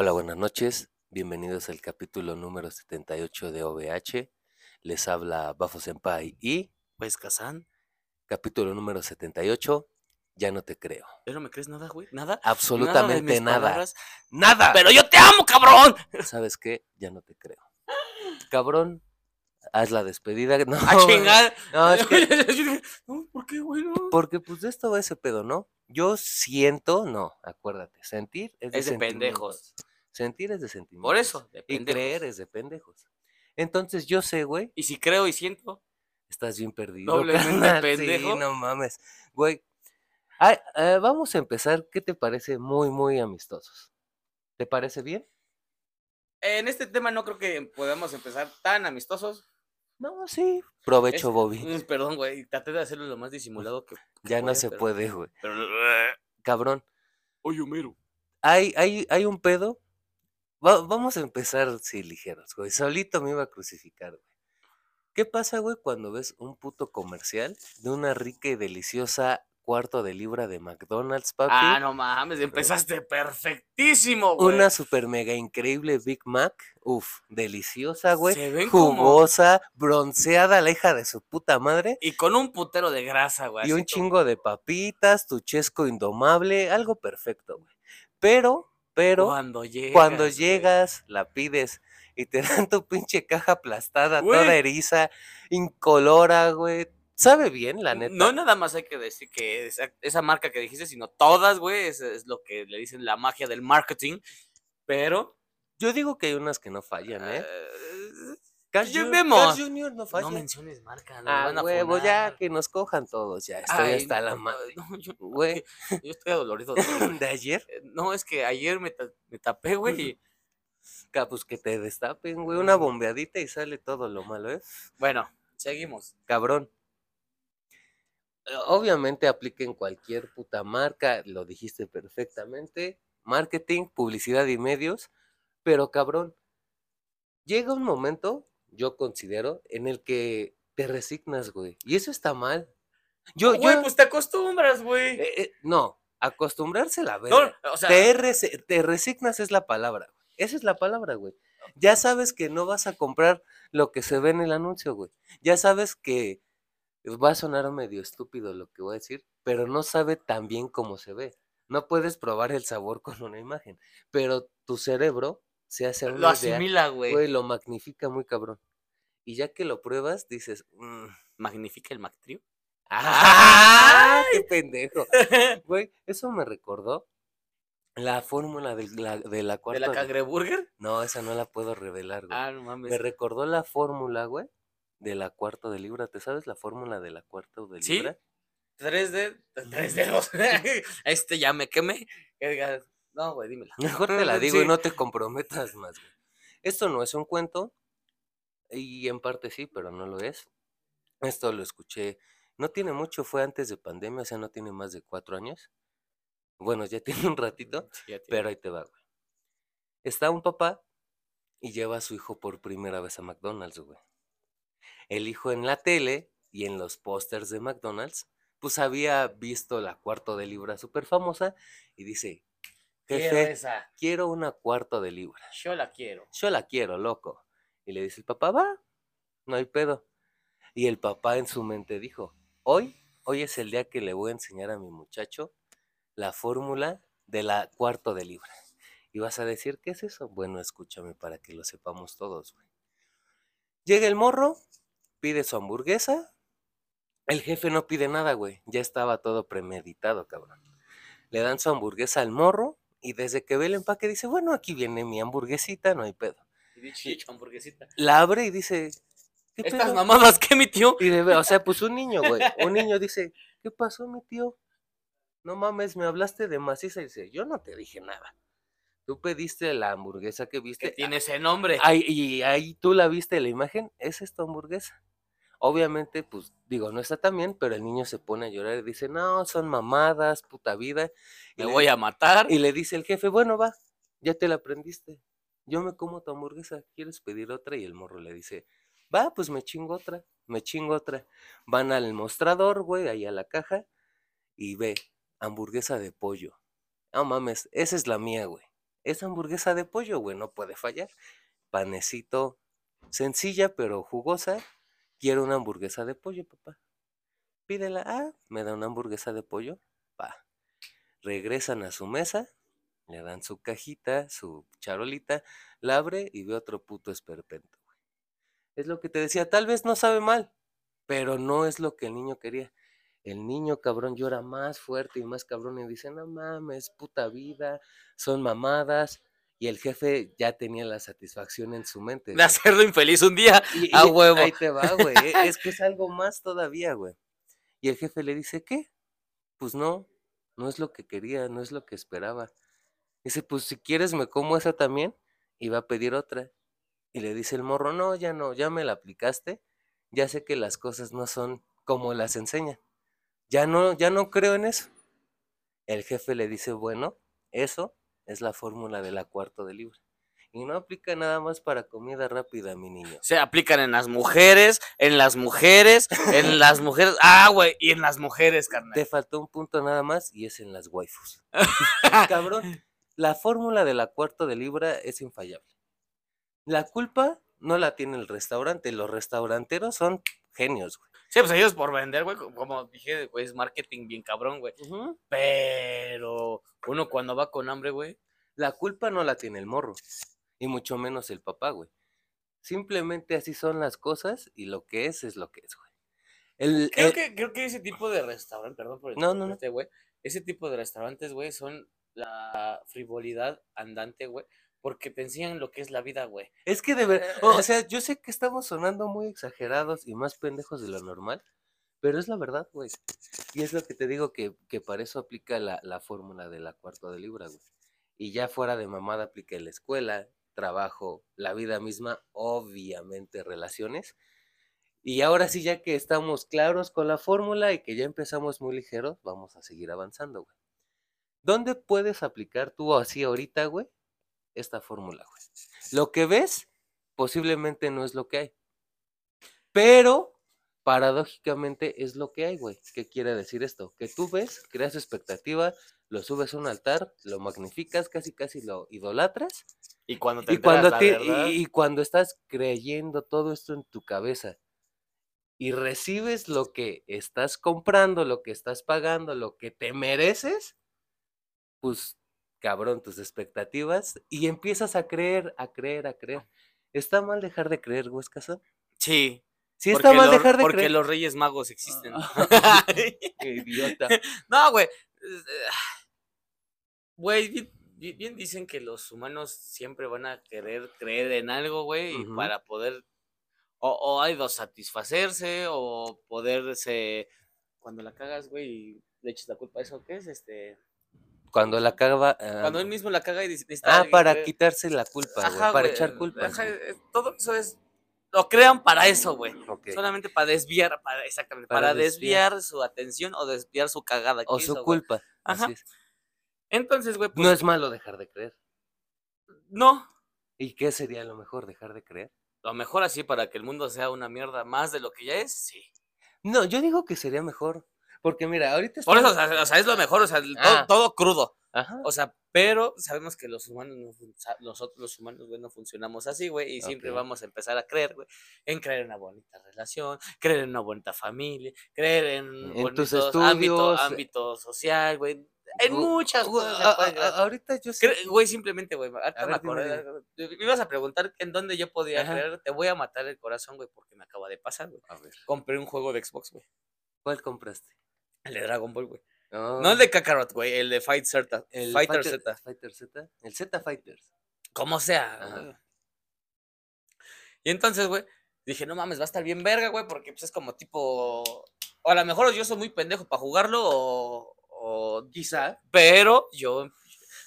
Hola, buenas noches. Bienvenidos al capítulo número 78 de OVH. Les habla Bafo Senpai y Pues Kazan, capítulo número 78. Ya no te creo. ¿pero no me crees nada, güey? ¿Nada? Absolutamente nada. ¡Nada! ¡Pero yo te amo, cabrón! ¿Sabes qué? Ya no te creo. Cabrón, haz la despedida. No, ¡A chingar! No, es que no, ¿por qué, güey? No. porque pues de esto va ese pedo, ¿no? Yo siento, no, acuérdate, sentir es de, Es de sentimientos. pendejos. Sentir es de sentimientos. Por eso, de Y creer es de pendejos. Entonces yo sé, güey, Y si creo y siento, Estás bien perdido. Doblemente carnal, pendejo. Sí, no mames. Güey. Ay, eh, vamos a empezar. ¿Qué te parece? Muy, muy amistosos. ¿Te parece bien? en este tema no creo que podamos empezar tan amistosos. No, sí. Provecho, Es- Bobby. Perdón, güey, traté de hacerlo lo más disimulado que. que Ya no se pero- puede, güey. Pero. Cabrón. Oye, Homero. Hay, hay, hay un pedo. Va- vamos a empezar, sí, ligeros, güey. Solito me iba a crucificar, güey. ¿Qué pasa, güey, cuando ves un puto comercial de una rica y deliciosa cuarto de libra de McDonald's, papi? Ah, no mames, empezaste perfectísimo, güey. Una super mega increíble Big Mac. Uf, deliciosa, güey. Se ven como- Jugosa, bronceada, la hija de su puta madre. Y con un putero de grasa, güey. Y un como- chingo de papitas, tu chesco indomable, algo perfecto, güey. Pero, pero, Cuando llegas. cuando güey. llegas, la pides y te dan tu pinche caja aplastada, toda eriza, incolora, güey. Sabe bien, la neta. No nada más hay que decir que esa, esa marca que dijiste, sino todas, güey, es, es lo que le dicen la magia del marketing. Pero. Yo digo que hay unas que no fallan, ¿eh? eh, Carl Ju- vemos. Carl Jr. no falla. no menciones marca, nos Ah, van a huevo, ya que nos cojan todos, ya estoy Ay, hasta la no, madre. no, yo, Güey. que- yo estoy adolorido. de dolor. ¿De ayer? Eh, No, es que ayer me, ta- me tapé, güey. y- Pues que te destapen, güey, una bombeadita y sale todo lo malo, ¿eh? Bueno, seguimos. Cabrón. Eh, Obviamente aplica en cualquier puta marca, lo dijiste perfectamente. Marketing, publicidad y medios. Pero cabrón, llega un momento, yo considero, en el que te resignas, güey. Y eso está mal. Yo, Güey, yo, pues te acostumbras, güey. eh, eh, no, acostumbrarse a la No, verga. o sea, te, resi- te resignas es la palabra. Esa es la palabra, güey. Ya sabes que no vas a comprar lo que se ve en el anuncio, güey. Ya sabes que va a sonar medio estúpido lo que voy a decir, pero no sabe tan bien como se ve. No puedes probar el sabor con una imagen, pero tu cerebro se hace lo idea, asimila, güey. güey, lo magnifica muy cabrón. Y ya que lo pruebas, dices, "Mm, Magnifica el Mactrio. ¡ah! ¡Qué pendejo! Güey, eso me recordó la fórmula de la, de la ¿De cuarta. la de- cagreburger? No, esa no la puedo revelar, güey. Ah, no mames. me recordó la fórmula, güey, de la cuarta de libra. ¿Te sabes la fórmula de la cuarta de ¿Sí? libra? Tres de... Tres dedos. este ya me quemé. No, güey, dímela. Mejor te la digo y Sí. no te comprometas más, güey. Esto no es un cuento, y en parte sí, pero no lo es. Esto lo escuché, no tiene mucho, fue antes de pandemia, o sea, no tiene más de cuatro años. Bueno, ya tiene un ratito, Sí, ya tiene. pero ahí te va, güey. Está un papá y lleva a su hijo por primera vez a McDonald's, güey. El hijo en la tele y en los pósters de McDonald's, pues había visto la cuarto de libra súper famosa y dice, Quiero esa. quiero una cuarto de libra. Yo la quiero. Yo la quiero, loco. Y le dice el papá, va, no hay pedo. Y el papá en su mente dijo, hoy, hoy es el día que le voy a enseñar a mi muchacho la fórmula de la cuarto de libra. Y vas a decir, ¿qué es eso? Bueno, escúchame para que lo sepamos todos, güey. Llega el morro, pide su hamburguesa. El jefe no pide nada, güey. Ya estaba todo premeditado, cabrón. Le dan su hamburguesa al morro y desde que ve el empaque dice, bueno, aquí viene mi hamburguesita, no hay pedo. Y hamburguesita. La abre y dice, ¿qué Estas pedo? mamadas que mi tío. Y de, o sea, pues un niño, güey. Un niño dice, ¿qué pasó, mi tío? No mames, me hablaste de maciza. Y dice, yo no te dije nada. Tú pediste la hamburguesa que viste. Que tiene ese nombre. Ahí, y ahí tú la viste la imagen, esa es tu hamburguesa. Obviamente, pues digo, no está tan bien, pero el niño se pone a llorar y dice, no, son mamadas, puta vida. Y Me le- voy a matar. y le dice el jefe, bueno, va, ya te la aprendiste. Yo me como tu hamburguesa, ¿quieres pedir otra? Y el morro le dice, va, pues me chingo otra, me chingo otra. Van al mostrador, güey, ahí a la caja, y ve, hamburguesa de pollo. No mames, esa es la mía, güey. Es hamburguesa de pollo, güey, no puede fallar. Panecito sencilla pero jugosa. Quiero una hamburguesa de pollo, papá. Pídela. Ah, me da una hamburguesa de pollo. Pa. Regresan a su mesa, le dan su cajita, su charolita, la abre y ve otro puto esperpento. güey. Es lo que te decía, tal vez no sabe mal, pero no es lo que el niño quería. El niño cabrón llora más fuerte y más cabrón y dice, no mames, puta vida, son mamadas. Y el jefe ya tenía la satisfacción en su mente. De güey. hacerlo infeliz un día. Y- A huevo. Ahí te va, güey. e- Es que es algo más todavía, güey. Y el jefe le dice, ¿qué? Pues no, no es lo que quería, no es lo que esperaba. Dice, pues si quieres me como esa también. Y va a pedir otra. Y le dice el morro, no, ya no, ya me la aplicaste. Ya sé que las cosas no son como las enseñan. Ya no, ya no creo en eso. El jefe le dice, bueno, eso es la fórmula de la cuarto de libra. Y no aplica nada más para comida rápida, mi niño. Se aplican en las mujeres, en las mujeres, en las mujeres. Ah, güey, y en las mujeres, Te carnal. faltó un punto nada más y es en las waifus. Cabrón, la fórmula de la cuarto de libra es infallable. La culpa no la tiene el restaurante. Los restauranteros son genios, güey. Sí, pues ellos por vender, güey, co- como dije, güey, es marketing bien cabrón, güey. Pero uno cuando va con hambre, güey. La culpa no la tiene el morro. Y mucho menos el papá, güey. Simplemente así son las cosas y lo que es es lo que es, güey. El, Creo el- que, creo que ese tipo de restaurante, perdón por Eh, No, no, no. interrumpirte, güey. Ese tipo de restaurantes, güey, son la frivolidad andante, güey. Porque te enseñan lo que es la vida, güey. Es que de verdad, o sea, yo sé que estamos sonando muy exagerados y más pendejos de lo normal, pero es la verdad, güey. Y es lo que te digo que, que para eso aplica la, la fórmula de la cuarto de libra, güey. Y ya fuera de mamada aplica en la escuela, trabajo, la vida misma, obviamente relaciones. Y ahora sí, ya que estamos claros con la fórmula y que ya empezamos muy ligeros, vamos a seguir avanzando, güey. ¿Dónde puedes aplicar tú así ahorita, güey? Esta fórmula, güey. Lo que ves posiblemente no es lo que hay. Pero paradójicamente es lo que hay, güey. ¿Qué quiere decir esto? Que tú ves, creas expectativa, lo subes a un altar, lo magnificas, casi casi lo idolatras. Y cuando te Y enteras cuando, la te- verdad, y, y cuando estás creyendo todo esto en tu cabeza y recibes lo que estás comprando, lo que estás pagando, lo que te mereces, pues cabrón, tus expectativas y empiezas a creer, a creer, a creer. ¿Está mal dejar de creer, Huescasa? Sí. Sí, porque está mal dejar de Porque creer. los reyes magos existen. Qué idiota. no, güey. eh, Güey, bien, dicen que los humanos siempre van a querer creer en algo, güey, y para poder o, o hay dos satisfacerse o poderse cuando la cagas, güey, le echas la culpa a eso, ¿qué es? Este, Cuando la caga. ah, cuando él mismo la caga y dice, ah, para quitarse la culpa, güey, Ajá, para güey, echar ajá, eh, todo eso es lo crean para eso, güey. Solamente para desviar, para exactamente, Para para, desviar. desviar. su atención o desviar su cagada. O su hizo, güey. culpa. así Ajá. es. Entonces, güey, pues No es malo dejar de creer. no. ¿Y qué sería lo mejor dejar de creer? Lo mejor así para que el mundo sea una mierda más de lo que ya es, sí. No, yo digo que sería mejor. Porque mira, ahorita Por eso, o sea, es lo mejor, o sea, Ah. todo, todo crudo. Ajá. O sea, pero sabemos que los humanos, no nosotros los humanos, güey, no funcionamos así, güey, y siempre vamos a empezar a creer, güey, en creer en una bonita relación, creer en una bonita familia, creer en, En tus bonitos ámbito, estudios. ámbito social, güey, en muchas cosas. puede creer. ahorita yo sé. Güey, simplemente, güey, ahorita me acordé. Me ibas a preguntar en dónde yo podía Ajá. creer, te voy a matar el corazón, güey, porque me acaba de pasar, güey. A ver, Compré un juego de Xbox, güey, ¿cuál compraste? El de Dragon Ball, güey. No, No el de Kakarot, güey, el de Fight Z, el Fighter Fighter- Z. Fighter Z. El Z Fighters. Como sea. Ajá. Y entonces, güey, dije, no mames, va a estar bien verga, güey, porque pues es como tipo. O a lo mejor yo soy muy pendejo para jugarlo, o. o Quizá. pero yo.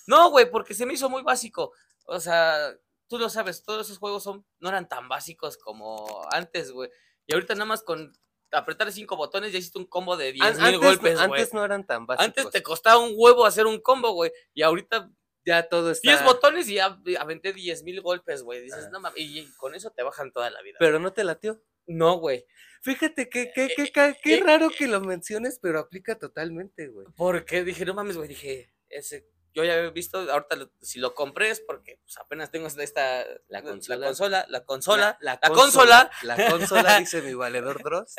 No, güey, porque se me hizo muy básico. O sea, tú lo sabes, todos esos juegos son, no eran tan básicos como antes, güey. Y ahorita nada más con apretar cinco botones ya hiciste un combo de 10 An- mil golpes, güey. antes no eran tan básicos. Antes te costaba un huevo hacer un combo, güey. Y ahorita ya todo está. 10 botones y ya aventé 10 mil golpes, güey. Dices, Ah. no mames, y y con eso te bajan toda la vida. Pero no te latió. no, güey. Fíjate que, que, Eh, que, ca- qué eh, raro que lo menciones, pero aplica totalmente, güey. Porque dije, no mames, güey. Dije, ese yo ya he visto, ahorita lo- si lo compré es porque pues, apenas tengo esta, La la consola. consola, la consola, la, consola, consola, La consola, dice mi valedor Dross.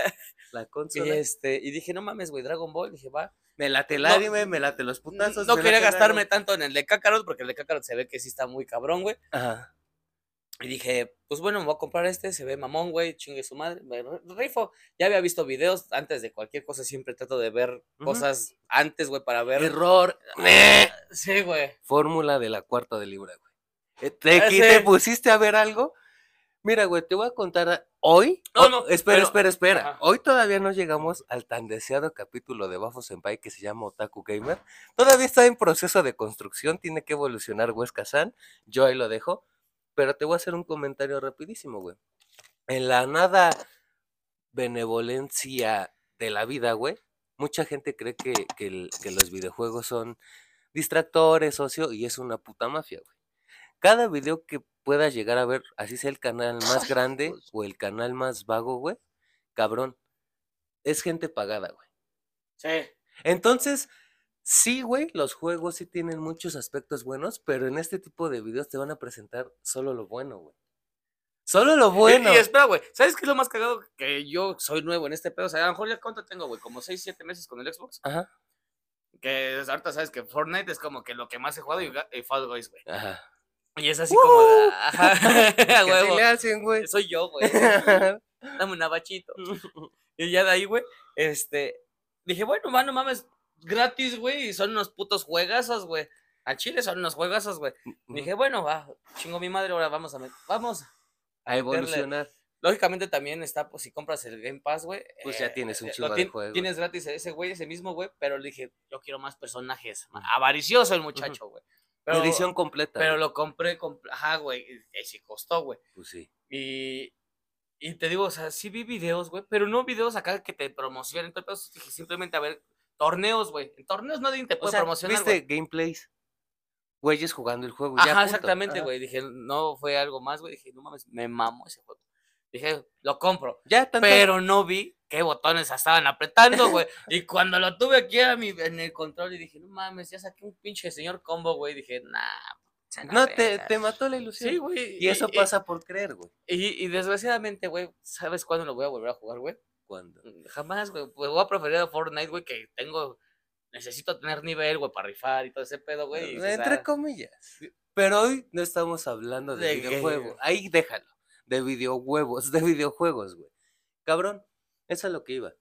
La y, consola. este, y dije, no mames, güey, Dragon Ball, dije, va. Me late el no- anime, me late los putazos. no quería gastarme tanto en el de Kakarot, porque el de Kakarot se ve que sí está muy cabrón, güey. Ajá. Y dije, pues bueno, me voy a comprar este, se ve mamón, güey, chingue su madre, me rifo. Ya había visto videos antes de cualquier cosa, siempre trato de ver cosas antes, güey, para ver. Error. Sí, güey. Fórmula de la cuarta de libra, güey. Eh, ¿Te, Ah, te pusiste a ver algo? Mira, güey, te voy a contar hoy. No, oh, no, espera, pero- espera, espera. Ajá. Hoy todavía no llegamos al tan deseado capítulo de Bafo Senpai que se llama Otaku Gamer. Todavía está en proceso de construcción, tiene que evolucionar Huesca-san. Yo ahí lo dejo. Pero te voy a hacer un comentario rapidísimo, güey. En la nada benevolencia de la vida, güey, mucha gente cree que, que los videojuegos son distractores, ocio, y es una puta mafia, güey. Cada video que puedas llegar a ver, así sea el canal más grande o el canal más vago, güey, cabrón, es gente pagada, güey. Sí. Entonces, sí, güey, los juegos sí tienen muchos aspectos buenos, pero en este tipo de videos te van a presentar solo lo bueno, güey. Solo lo Y- bueno. Y, espera, güey, ¿sabes qué es lo más cagado? Que yo soy nuevo en este pedo. O sea, a lo mejor ya cuánto tengo, güey, como 6, 7 meses con el Xbox. Ajá, Que ahorita sabes que Fortnite es como que lo que más he jugado y, y Fall Guys, güey. ajá. Y es así como de, ajá, a huevo. le hacen, güey. Soy yo, güey. Dame un abachito. Y ya de ahí, güey, este, dije, bueno, mano, mames, gratis, güey, y son unos putos juegazos, güey. A Chile son unos juegazos, güey. Dije, bueno, va, chingo mi madre, ahora vamos a vamos. a evolucionar. Lógicamente también está, pues si compras el Game Pass, güey. Pues ya tienes un eh, chingo de juegos. Tienes gratis ese güey, ese mismo, güey, pero le dije, yo quiero más personajes. Avaricioso el muchacho, güey. Edición completa. pero lo compré, compl- ajá, güey, y, sí costó, güey. Pues sí. Y, y te digo, o sea, sí vi videos, güey, pero no videos acá que te promocionen. pedo, dije simplemente a ver torneos, güey. En torneos nadie te O puede sea, promocionar. viste gameplays. Güeyes jugando el juego. ya, Ajá, exactamente, güey. Dije, no fue algo más, güey. Dije, no mames, me mamo ese juego. Dije, lo compro. Ya, tanto. Pero no vi qué botones estaban apretando, güey. Y cuando lo tuve aquí a mi, en el control y dije, no mames, ya saqué un pinche señor combo, güey. Dije, nah. No, te, verga". te mató la ilusión. Sí, güey. Y eso pasa por creer, güey. Y, y desgraciadamente, güey, ¿sabes cuándo lo voy a volver a jugar, güey? Cuando. Mm, Jamás, güey. Pues voy a preferir a Fortnite, güey, que tengo. Necesito tener nivel, güey, para rifar y todo ese pedo, güey. Entre "Ah". comillas. Pero hoy no estamos hablando de, De videojuegos. que- Ahí déjalo. De videojuegos, de videojuegos, güey. Cabrón, eso es lo que iba.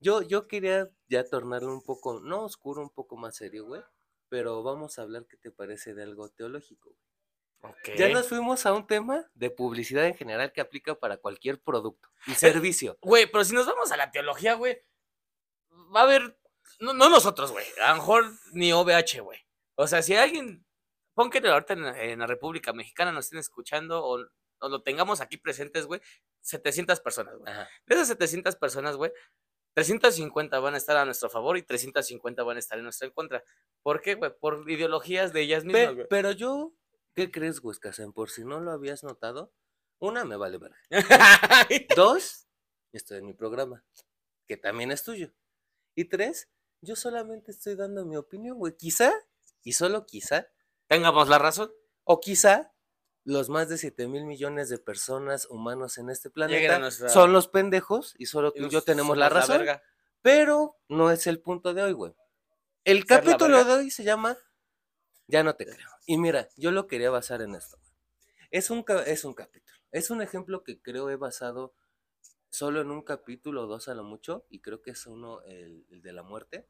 Yo, yo quería ya tornarlo un poco, no oscuro, un poco más serio, güey. Pero vamos a hablar, ¿qué te parece de algo teológico? güey? Ya nos fuimos a un tema de publicidad en general que aplica para cualquier producto y servicio. Güey, pero si nos vamos a la teología, güey, va a haber. No, no nosotros, güey. A lo mejor ni OVH, güey. O sea, si alguien. Pon que ahorita en, en la República Mexicana nos estén escuchando o, o lo tengamos aquí presentes, güey. 700 personas, güey. De esas 700 personas, güey, 350 van a estar a nuestro favor y 350 van a estar en nuestra contra. ¿Por qué, güey? Por ideologías de ellas Pe- mismas, güey. pero yo, ¿qué crees, Huescasen? Por si no lo habías notado, una me vale verga. Dos, estoy en mi programa, que también es tuyo. Y tres, yo solamente estoy dando mi opinión, güey. Quizá, y solo quizá, Tengamos la razón. o quizá los más de 7 mil millones de personas humanos en este planeta nuestra- son los pendejos y solo tú y yo tenemos la razón. pero no es el punto de hoy, güey. El ¿Ser la capítulo de hoy se llama Ya no te creo. Y mira, yo lo quería basar en esto. Es un, es un capítulo. Es un ejemplo que creo he basado solo en un capítulo o dos a lo mucho, y creo que es uno, el, el de la muerte.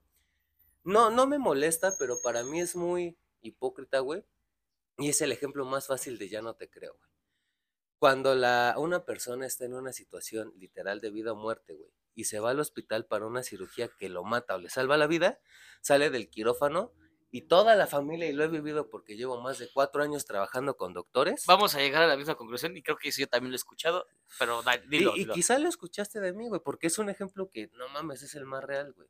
No, no me molesta, pero para mí es muy hipócrita, güey. Y es el ejemplo más fácil de ya no te creo, güey. Cuando la, una persona está en una situación literal de vida o muerte, güey, y se va al hospital para una cirugía que lo mata o le salva la vida, sale del quirófano y toda la familia, y lo he vivido porque llevo más de cuatro años trabajando con doctores. Vamos a llegar a la misma conclusión y creo que eso yo también lo he escuchado, pero da- Y, dilo, y dilo. quizá lo escuchaste de mí, güey, porque es un ejemplo que, no mames, es el más real, güey.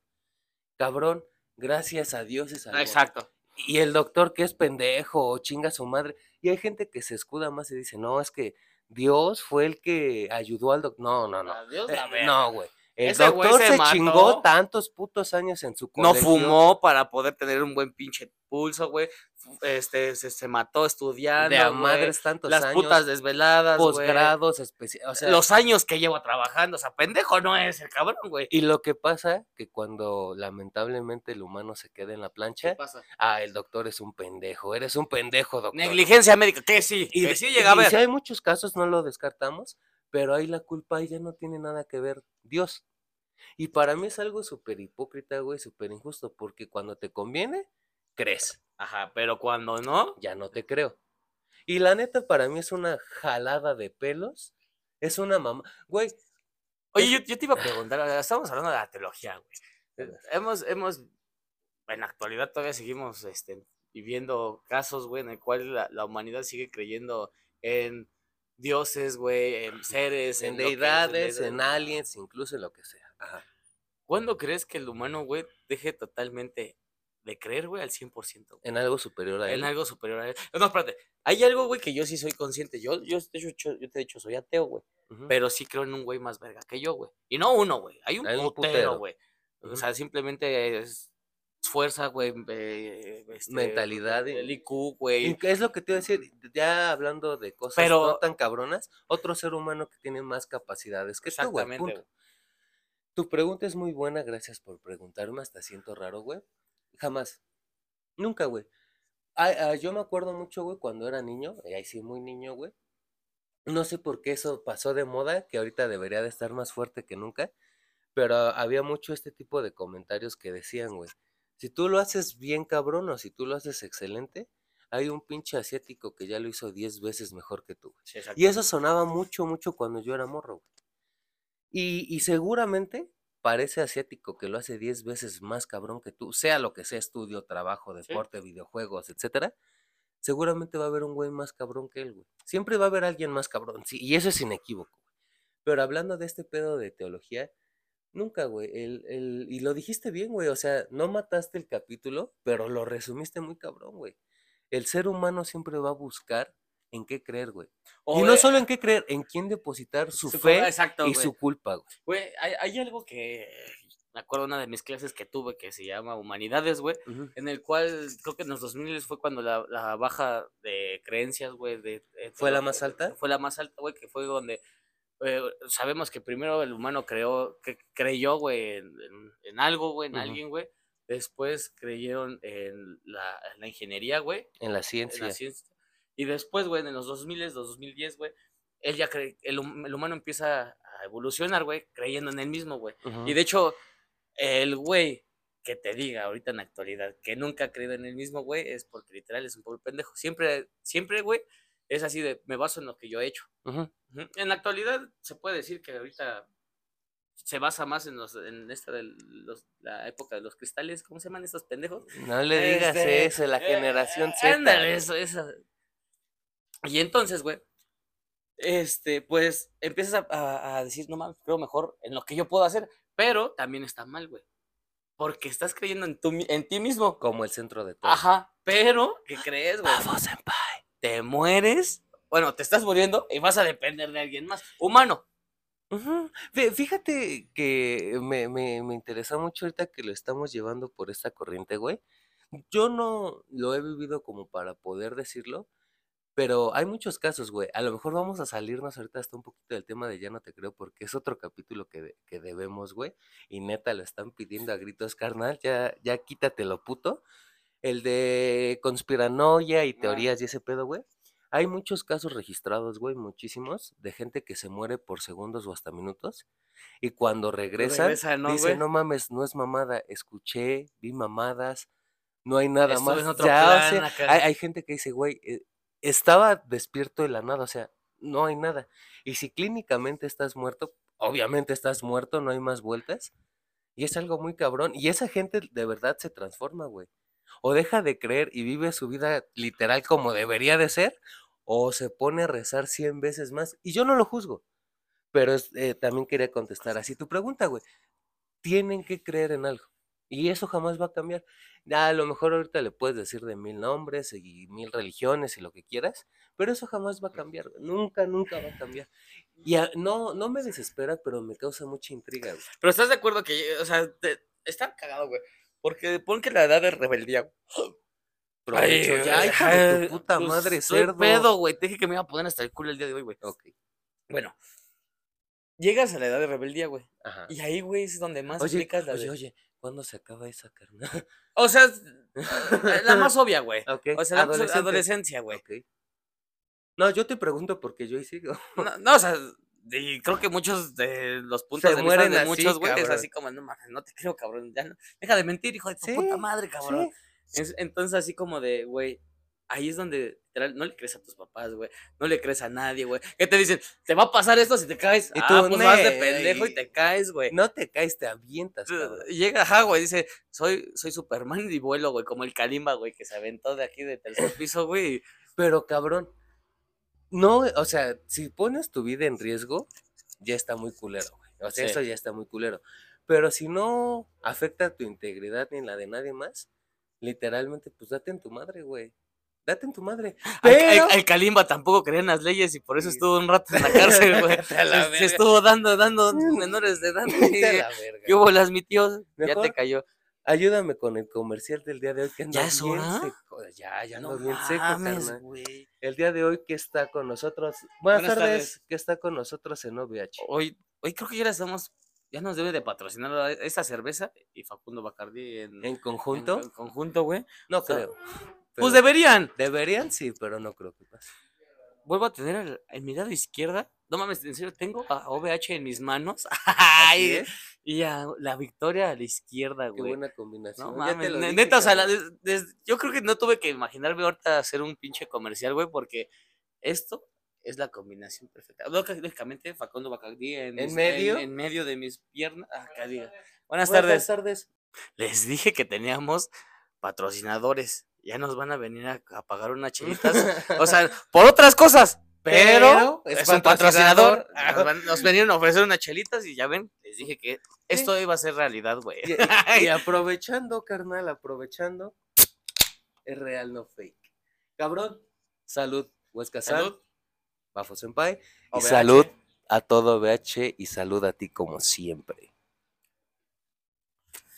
Cabrón, gracias a Dios es algo. Exacto. Y el doctor que es pendejo o chinga a su madre. Y hay gente que se escuda más y dice, no, es que Dios fue el que ayudó al doctor. No, no, no. Adiós, Eh, no, güey. El Ese doctor se se, chingó tantos putos años en su No colegio. fumó para poder tener un buen pinche pulso, güey. Este, se, se mató estudiando, de a madres tantos Las años. putas desveladas, posgrados especiales. O sea, Los años que llevo trabajando, o sea, pendejo no es el cabrón, güey. y lo que pasa que cuando lamentablemente el humano se queda en la ¿Qué plancha, pasa? ah, el doctor es un pendejo, eres un pendejo, doctor. Negligencia médica, que sí, Y, que sí llega a y ver. si hay muchos casos, no lo descartamos, pero ahí la culpa ahí ya no tiene nada que ver Dios. Y para mí es algo súper hipócrita, güey, súper injusto, porque cuando te conviene, crees, Ajá, pero cuando no, ya no te creo. Y la neta, para mí es una jalada de pelos, es una mamá, güey, Oye, yo, yo te iba a preguntar, estamos hablando de la teología, güey. Ver. Hemos, hemos, en la actualidad todavía seguimos este, viviendo casos, güey, en el cual la, la humanidad sigue creyendo en dioses, güey, en seres, en que- deidades, de- en aliens, incluso en lo que sea. Ajá. ¿Cuándo crees que el humano, güey, deje totalmente de creer, güey, al 100%? güey? En algo superior a él. En algo superior a él. No, espérate. Hay algo, güey, que yo sí soy consciente. Yo, yo, yo te he dicho, soy ateo, güey. Pero sí creo en un güey más verga que yo, güey. Y no uno, güey. Hay un Hay un putero, güey. O sea, simplemente es fuerza, güey. eh, este, Mentalidad El IQ, güey. es lo que te iba a decir, ya hablando de cosas Pero- no tan cabronas, otro ser humano que tiene más capacidades que tú, güey. Tu pregunta es muy buena, gracias por preguntarme, hasta siento raro, güey. Jamás. Nunca, güey. Ah, ah, yo me acuerdo mucho, güey, cuando era niño, y ahí sí muy niño, güey. No sé por qué eso pasó de moda, que ahorita debería de estar más fuerte que nunca, pero había mucho este tipo de comentarios que decían, güey, si tú lo haces bien cabrón o si tú lo haces excelente, hay un pinche asiático que ya lo hizo 10 veces mejor que tú. güey". Sí. Y eso sonaba mucho, mucho cuando yo era morro, güey. Y, y seguramente para ese asiático que lo hace 10 veces más cabrón que tú, sea lo que sea, estudio, trabajo, deporte, videojuegos, etcétera, seguramente va a haber un güey más cabrón que él, güey. Siempre va a haber alguien más cabrón, sí, y eso es inequívoco, güey. Pero hablando de este pedo de teología, nunca, güey, el, el, y lo dijiste bien, güey, o sea, no mataste el capítulo, pero lo resumiste muy cabrón, güey. El ser humano siempre va a buscar en qué creer, güey. Y no solo en qué creer, en quién depositar su, su- fe exacto, y güey. su culpa, güey. Güey, hay, hay algo que. Me acuerdo una de mis clases que tuve que se llama Humanidades, güey. En el cual creo que en los 2000 fue cuando la, la baja de creencias, güey. De, de ¿Fue la más alta? Fue la más alta, güey, que fue donde eh, sabemos que primero el humano creó, que creyó, güey, en, en- en algo, güey, en alguien, güey. Después creyeron en la, en la ingeniería, güey, En la en ciencia. la ciencia. Y después, güey, en los 2000, los 2010, güey, él ya cree, el, el humano empieza a evolucionar, güey, creyendo en él mismo, güey. Y de hecho, el güey que te diga ahorita en la actualidad que nunca ha creído en el mismo, güey, es porque literal es un pobre pendejo. Siempre, siempre, güey, es así de, me baso en lo que yo he hecho. En la actualidad se puede decir que ahorita se basa más en, los, en esta de los- la época de los cristales, ¿cómo se llaman estos pendejos? No le digas Este, eso, la eh, generación eh, Z. ándale, eso, eso. Y entonces, güey, este, pues empiezas a, a- a decir, no mames, creo mejor en lo que yo puedo hacer, pero también está mal, güey. Porque estás creyendo en, tu, en ti mismo. Como el centro de todo. Ajá, pero, ¿qué crees, güey? Vamos, senpai. Te mueres, bueno, te estás muriendo y vas a depender de alguien más. Humano. Fíjate que me, me, me interesa mucho ahorita que lo estamos llevando por esta corriente, güey. Yo no lo he vivido como para poder decirlo, pero hay muchos casos, güey. A lo mejor vamos a salirnos ahorita hasta un poquito del tema de ya no te creo, porque es otro capítulo que, de- que debemos, güey. Y neta lo están pidiendo a gritos, carnal. Ya, ya quítatelo, puto. El de conspiranoia y teorías y ese pedo, güey. Hay muchos casos registrados, güey, muchísimos, de gente que se muere por segundos o hasta minutos. Y cuando regresan, regresa, ¿no, dice, güey? no mames, no es mamada, escuché, vi mamadas, no hay nada Estuve más. Ya, o plan sea, hay, hay gente que dice, güey, eh, estaba despierto de la nada, o sea, no hay nada. Y si clínicamente estás muerto, obviamente estás muerto, no hay más vueltas. Y es algo muy cabrón. Y esa gente de verdad se transforma, güey. O deja de creer y vive su vida literal como debería de ser, o se pone a rezar 100 veces más. Y yo no lo juzgo. Pero eh, también quería contestar así tu pregunta, güey. Tienen que creer en algo. Y eso jamás va a cambiar. A lo mejor ahorita le puedes decir de mil nombres y mil religiones y lo que quieras, pero eso jamás va a cambiar. Nunca, nunca va a cambiar. Y a- no, no me desespera, pero me causa mucha intriga. güey. Pero estás de acuerdo que, o sea, te- está cagado, güey. Porque pon que la edad de rebeldía. güey. Provecho, ya, ay, tu puta pues, madre, cerdo. pedo, güey. Te dije que me iba a poner hasta el culo el día de hoy, güey. Ok. Bueno, llegas a la edad de rebeldía, güey. Ajá. Y ahí, güey, es donde más Oye, aplicas la oye, de- oye, ¿cuándo se acaba esa carnal? O sea, es la más obvia, güey. Ok, O sea, la más- adolescencia, güey. Ok. No, yo te pregunto porque yo ahí sigo. No, no, o sea, y creo que muchos de los puntos Se de mueren de así, muchos, güey, es cabrón. así como, no mames, no te creo, cabrón. Ya no- deja de mentir, hijo de tu Sí, puta madre, cabrón. Sí. Entonces, así como de, güey, ahí es donde literal, no le crees a tus papás, güey. No le crees a nadie, güey. ¿Qué te dicen? ¿Te va a pasar esto si te caes? Y ah, tú, pues vas de pendejo y te caes, güey. No te caes, te avientas, cabrón. Llega, ajá, güey, dice, soy, soy Superman y vuelo, güey, como el Kalimba, güey, que se aventó de aquí de tercer piso, güey. Pero cabrón, no, o sea, si pones tu vida en riesgo, ya está muy culero, güey. O sea, Sí. eso ya está muy culero. Pero si no afecta tu integridad ni la de nadie más, literalmente, pues date en tu madre, güey. Date en tu madre. Pero... El, Kalimba tampoco creía en las leyes y por eso estuvo un rato en la cárcel, güey. Se- estuvo dando, dando menores de edad. ¿Qué hubo las mi tío? Ya te cayó. Ayúdame con el comercial del día de hoy que anda ¿Ya es bien hora? seco. Ya, ya No bien seco, mames. El día de hoy que está con nosotros. Buenas, Buenas tardes, tardes. que está con nosotros en OVH. Hoy, hoy creo que ya la estamos, ya nos debe de patrocinar esta cerveza y Facundo Bacardi en, ¿En conjunto? en conjunto, güey. No o sea, creo. Pues deberían. Deberían, sí, pero no creo que pase. Vuelvo a tener el- en mi lado izquierda. No mames, en serio, tengo a OVH en mis manos. Ay, y a la victoria a la izquierda, Qué güey. buena combinación. No mames, dije, neta, o sea, la- cabrón. des- des- yo creo que no tuve que imaginarme ahorita hacer un pinche comercial, güey, porque esto es la combinación perfecta. Lógica- Lógicamente, Facundo Bacardi en, ¿En mis- medio? En, medio de mis piernas. Diga. Buenas Buenas tardes. tardes. Les dije que teníamos patrocinadores. Ya nos van a venir a, a pagar unas chelitas. o sea, por otras cosas. Pero, Pero es, un patrocinador. patrocinador. Nos, nos vinieron a ofrecer unas chelitas y ya ven, les dije que esto iba a ser realidad, güey. Y, y aprovechando, carnal, aprovechando, es real, no fake. Cabrón, salud, Huesca Sal, Salud. Bafo Senpai, y salud a todo VH y salud a ti como siempre.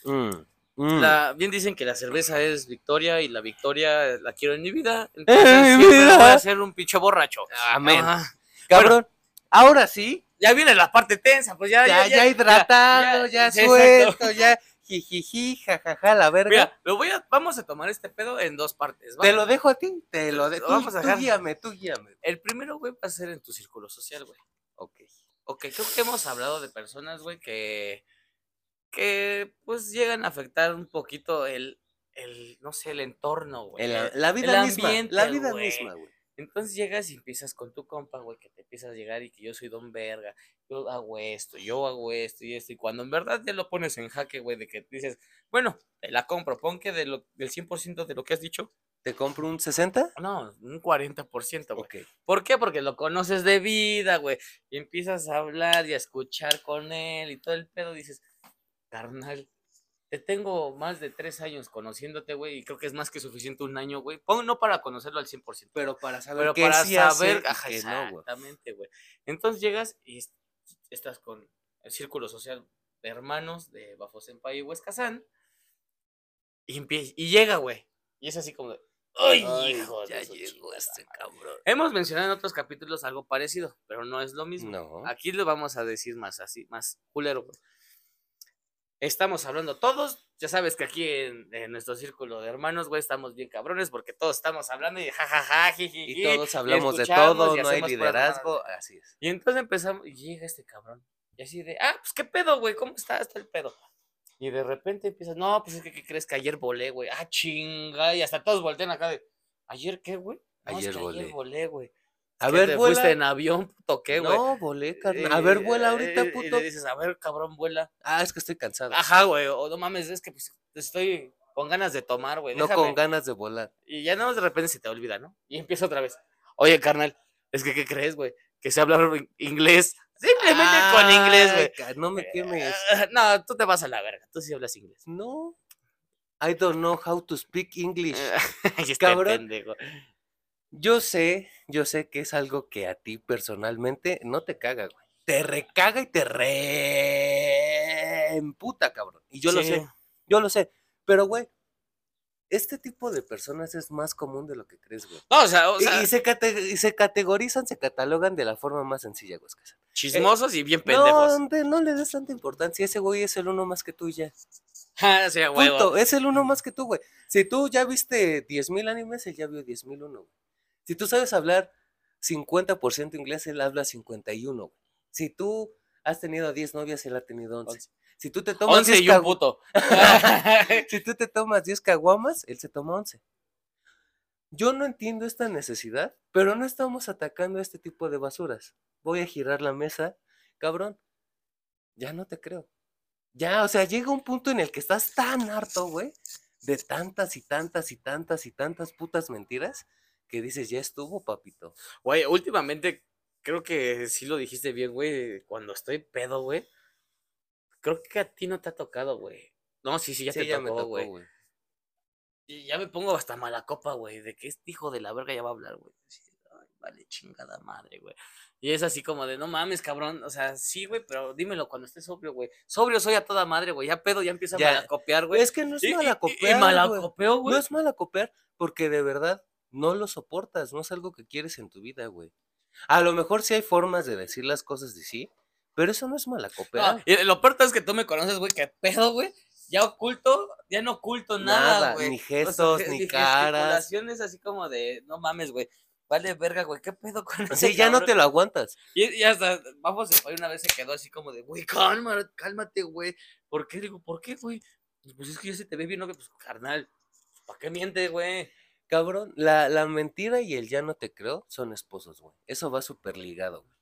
Mm, mm. La- bien dicen que la cerveza es victoria y la victoria la quiero en mi vida. mi Entonces siempre vida. voy a ser un pinche borracho. Amén. Ajá. Cabrón, ahora sí, Ya viene la parte tensa, pues ya. ya, ya, hidratado, ya, ya, suelto, ya jijiji, jajaja, la verga. Mira, lo voy a, vamos a tomar este pedo en dos partes. ¿va? te lo dejo a ti, te lo dejo. Vamos a Tú, dejar. guíame, tú guíame. El primero, güey, va a ser en tu círculo social, güey. Ok. Ok, creo que hemos hablado de personas, güey, que, que pues llegan a afectar un poquito el, el no sé, el entorno, güey. El- la vida el misma, ambiente, la vida güey. misma, güey. Entonces llegas y empiezas con tu compa, güey, que te empiezas a llegar y que yo soy don verga, yo hago esto, yo hago esto y esto, y cuando en verdad ya lo pones en jaque, güey, de que dices, bueno, te la compro, pon que de lo, del 100% de lo que has dicho, ¿Te compro un 60? no, un 40%, güey. ¿Por qué? Porque lo conoces de vida, güey. Y empiezas a hablar y a escuchar con él y todo el pedo. Dices, carnal, te tengo más de tres años conociéndote, güey. Y creo que es más que suficiente un año, güey. No para conocerlo al 100%. Pero para saber Pero qué para sí saber, ajá, qué no, güey. exactamente, güey. Entonces llegas y es- estás con el círculo social de hermanos de Bafo Senpai y Huescazán. Y, y llega, güey. Y es así como de, ¡ay, Ay, hijo de ya llegó este madre". cabrón. Hemos mencionado en otros capítulos algo parecido, pero no es lo mismo. No. Aquí lo vamos a decir más así, más culero. güey. Estamos hablando todos, ya sabes que aquí en, en nuestro círculo de hermanos, güey, estamos bien cabrones porque todos estamos hablando y jajaja, Y todos hablamos de todo, no hay liderazgo, así es. Y entonces empezamos, y llega este cabrón, y así de, ah, pues qué pedo, güey, ¿cómo está? Está el pedo. Y de repente empiezas, no, pues es que, ¿qué crees que ayer volé, güey? Ah, chinga, y hasta todos voltean acá de, ¿ayer qué, güey? No, es Ayer que volé. Ayer volé, güey. A ¿Qué ver, te vuela. fuiste en avión, puto, ¿qué, güey? No, volé, carnal. A ver, vuela ahorita, Eh, Y puto. le dices, a ver, cabrón, vuela. Ah, es que estoy cansado. Ajá, güey, o no mames, es que pues estoy con ganas de tomar, güey. no déjame". con ganas de volar. Y ya no, de repente se te olvida, ¿no? Y empieza otra vez. Oye, carnal, es que, ¿qué crees, güey? Que sé hablar in- inglés. Simplemente con inglés, güey. No me quemes. No, tú te vas a la verga. Tú sí hablas inglés. No. I don't know how to speak English. Este Cabrón. pendejo. Yo sé, yo sé que es algo que a ti personalmente no te caga, güey. Te recaga y te re emputa, cabrón. Y yo lo sé, yo lo sé. Pero, güey, este tipo de personas es más común de lo que crees, güey. No, o sea, o Y- sea y, se cate- y se categorizan, se catalogan de la forma más sencilla, güey. Chismosos y bien No, pendejos. hombre, no le des tanta importancia. Ese güey es el uno más que tú y ya. Ah, sí, a huevo. Punto. Es el uno más que tú, güey. Si tú ya viste 10.000 animes, él ya vio 10.001, güey. Si tú sabes hablar 50% inglés, él habla 51, güey. Si tú has tenido 10 novias, él ha tenido 11. Once. Si tú te tomas 11 10 y un puto. si tú te tomas 10 caguamas, él se toma 11. Yo no entiendo esta necesidad, pero no estamos atacando a este tipo de basuras. Voy a girar la mesa, cabrón. Ya no te creo. Ya, o sea, llega un punto en el que estás tan harto, güey, de tantas y tantas y tantas y tantas putas mentiras que dices, ya estuvo, papito. Güey, últimamente creo que sí lo dijiste bien, güey. Cuando estoy pedo, güey. Creo que a ti no te ha tocado, güey. No, sí, sí, ya Sí, te ya tocó, güey. Y ya me pongo hasta mala copa, güey, de que este hijo de la verga ya va a hablar, güey. Vale, chingada madre, güey. Y es así como de, no mames, cabrón. O sea, sí, güey, pero dímelo cuando estés sobrio, güey. Sobrio soy a toda madre, güey. Ya pedo, ya empieza a malacopear, güey. Es que no es Y- y- y- malacopear, güey. No es malacopear porque de verdad no lo soportas, no es algo que quieres en tu vida, güey. A lo mejor sí hay formas de decir las cosas de sí, pero eso no es No, malacopear. y lo peor es que tú me conoces, güey, que pedo, güey. Ya oculto, ya no oculto nada, Nada, güey. ni O sea, gestos, ni ge- caras. así como de, no mames, güey. Vale, verga, güey, ¿qué pedo con ese Sí, ya no te lo aguantas. Y, y hasta, vamos, se fue una vez se quedó así como de, güey, calma, cálmate, güey. ¿Por qué? Digo, ¿por qué, güey? Pues es que ya se te ve bien, ¿no? Pues, carnal, ¿para qué miente, güey? Cabrón, la, la mentira y el ya no te creo son esposos, güey. Eso va súper ligado, güey.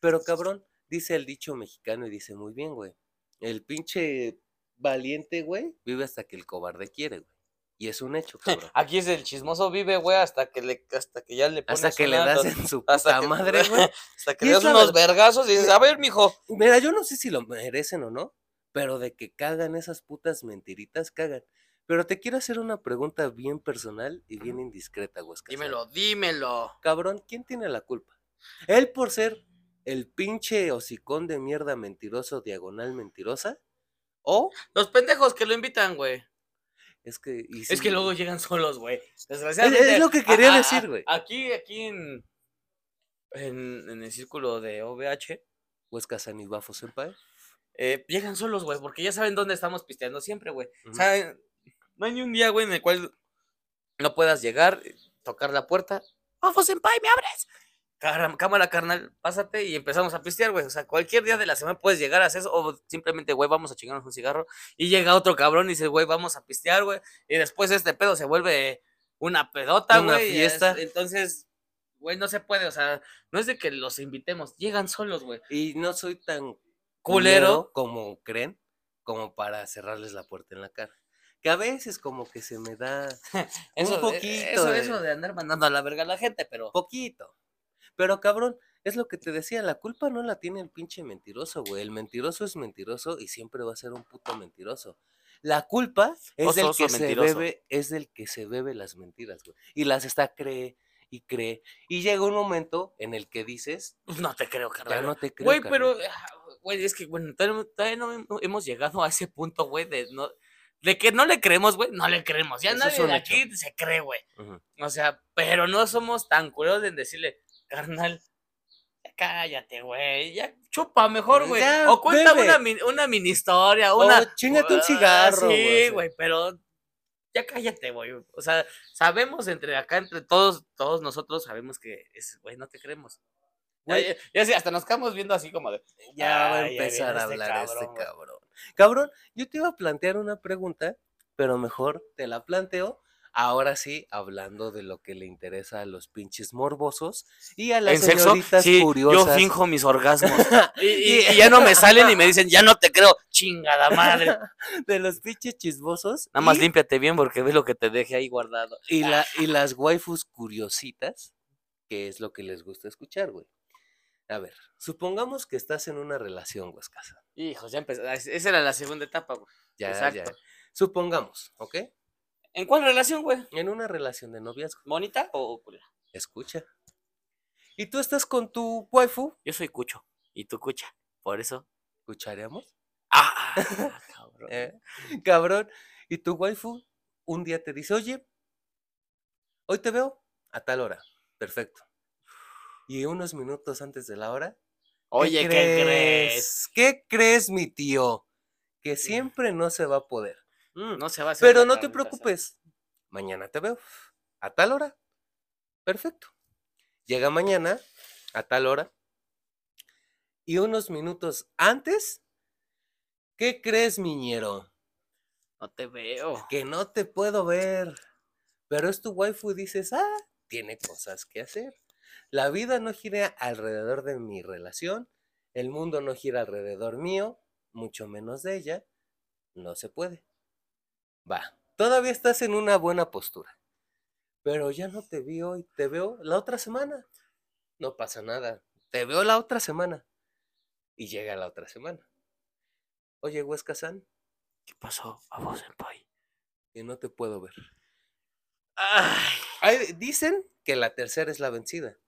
Pero cabrón, dice el dicho mexicano y dice muy bien, güey. El pinche valiente, güey, vive hasta que el cobarde quiere, güey. Y es un hecho, cabrón. Aquí es el chismoso vive, güey, hasta que le, hasta que ya le pones Hasta que le das en su puta madre, güey. Hasta que le das unos vergazos y dices, a ver, mijo. Mira, yo no sé si lo merecen o no, pero de que cagan esas putas mentiritas, cagan. Pero te quiero hacer una pregunta bien personal y bien indiscreta, güey. Dímelo, dímelo. Cabrón, ¿quién tiene la culpa? ¿Él por ser el pinche hocicón de mierda mentiroso, diagonal mentirosa? ¿O Los pendejos que lo invitan, güey. es que... y Es que luego llegan solos, güey. es, Desgraciadamente. es lo que quería a- decir, güey. Aquí, aquí en, en, en el círculo de OVH, Huesca San y Bafo Senpai. eh, llegan solos, güey, porque ya saben dónde estamos pisteando siempre, güey. Ujú. Saben, no hay ni un día, güey, en el cual no puedas llegar, tocar la puerta. ¡Ofo Senpai, me abres! Cámara, carnal, pásate y empezamos a pistear, güey. O sea, cualquier día de la semana puedes llegar a hacer eso, o simplemente, güey, vamos a chingarnos un cigarro. Y llega otro cabrón y dice, güey, vamos a pistear, güey. Y después este pedo se vuelve una pedota, Una güey. es- fiesta. entonces, güey, no se puede, o sea, no es de que los invitemos, llegan solos, güey. Y no soy tan Culero. como creen, como para cerrarles la puerta en la cara. Que a veces como que se me da Eso, un de- poquito. eso, de- eso de andar mandando a la verga a la gente, pero. Poquito. Pero cabrón, es lo que te decía, la culpa no la tiene el pinche mentiroso, güey. El mentiroso es mentiroso y siempre va a ser un puto mentiroso. La culpa es Oso, del oso que se bebe, es del que se bebe las mentiras, güey. Y las está cree y cree. Y llega un momento en el que dices, No te creo, ya carnal. no te creo. Güey, carnal". pero, ah, güey, es que, bueno, todavía, no- todavía no hem- hemos llegado a ese punto, güey, de no. De que no le creemos, güey, no le creemos. Ya Eso nadie de hecho. aquí se cree, güey. O sea, pero no somos tan culeros en decirle, carnal, cállate, güey. Ya chupa mejor, güey. Ya, O cuenta bebe. una, una mini historia, O una. chíngate un Ah, cigarro, güey, o Sí, güey, pero ya cállate, güey. O sea, sabemos entre acá, entre todos, todos nosotros sabemos que es, güey, no te creemos. Ya, Güey. ya, ya sí, hasta nos quedamos viendo así como de. Ya va a "Ay, ya empezar a este hablar este cabrón, güey". cabrón. Cabrón, yo te iba a plantear una pregunta, pero mejor te la planteo. Ahora sí, hablando de lo que le interesa a los pinches morbosos y a las En sexo, señoritas sí, curiosas. yo finjo mis orgasmos. y, y- y ya no me salen y me dicen, ya no te creo, chingada madre. de los pinches chismosos. Nada más y, límpiate bien porque ve lo que te dejé ahí guardado. y, la, y las waifus curiositas, que es lo que les gusta escuchar, güey. A ver, supongamos que estás en una relación, Huescasa. Hijos, ya empezó. es- Esa era la segunda etapa, güey. Ya, Exacto. ya. Supongamos, ¿ok? ¿En cuál relación, güey? En una relación de noviazgo. ¿Bonita o culera? Escucha. Y tú estás con tu waifu. Yo soy Cucho. Y tú, Cucha. Por eso. ¿Escucharíamos? ¡Ah! cabrón. ¿Eh? Cabrón. Y tu waifu un día te dice, oye, hoy te veo a tal hora. Perfecto. Y unos minutos antes de la hora. Oye, ¿qué crees? ¿Qué crees, mi tío? Que siempre no se va a poder. Mm, No se va a hacer. Pero no te preocupes. Mañana te veo. A tal hora. Perfecto. Llega mañana, a tal hora. Y unos minutos antes, ¿qué crees, miñero? No te veo. Que no te puedo ver. Pero es tu waifu y dices, ah, tiene cosas que hacer. La vida no gira alrededor de mi relación. El mundo no gira alrededor mío, mucho menos de ella. No se puede. Va, todavía estás en una buena postura. Pero ya no te vi hoy, te veo la otra semana. No pasa nada. Te veo la otra semana. Y llega la otra semana. Oye, Huesca-san, ¿Qué pasó a vos, Senpai? que no te puedo ver. Ay, dicen que la tercera es la vencida.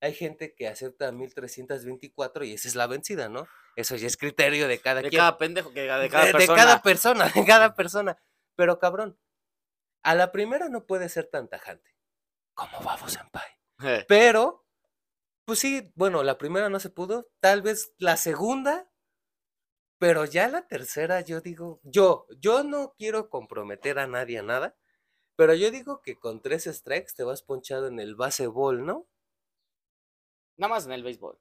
Hay gente que acepta 1324 y esa es la vencida, ¿no? Eso ya es criterio de cada de quien. cada pendejo, que de de, cada de persona. cada persona, de cada persona. Pero cabrón, a la primera no puede ser tan tajante. Como vamos, senpai. Eh, Pero, pues sí, bueno, la primera no se pudo, tal vez la segunda, pero ya la tercera, yo digo, yo, yo no quiero comprometer a nadie a nada, pero yo digo que con tres strikes te vas ponchado en el baseball, ¿no? Nada más en el béisbol.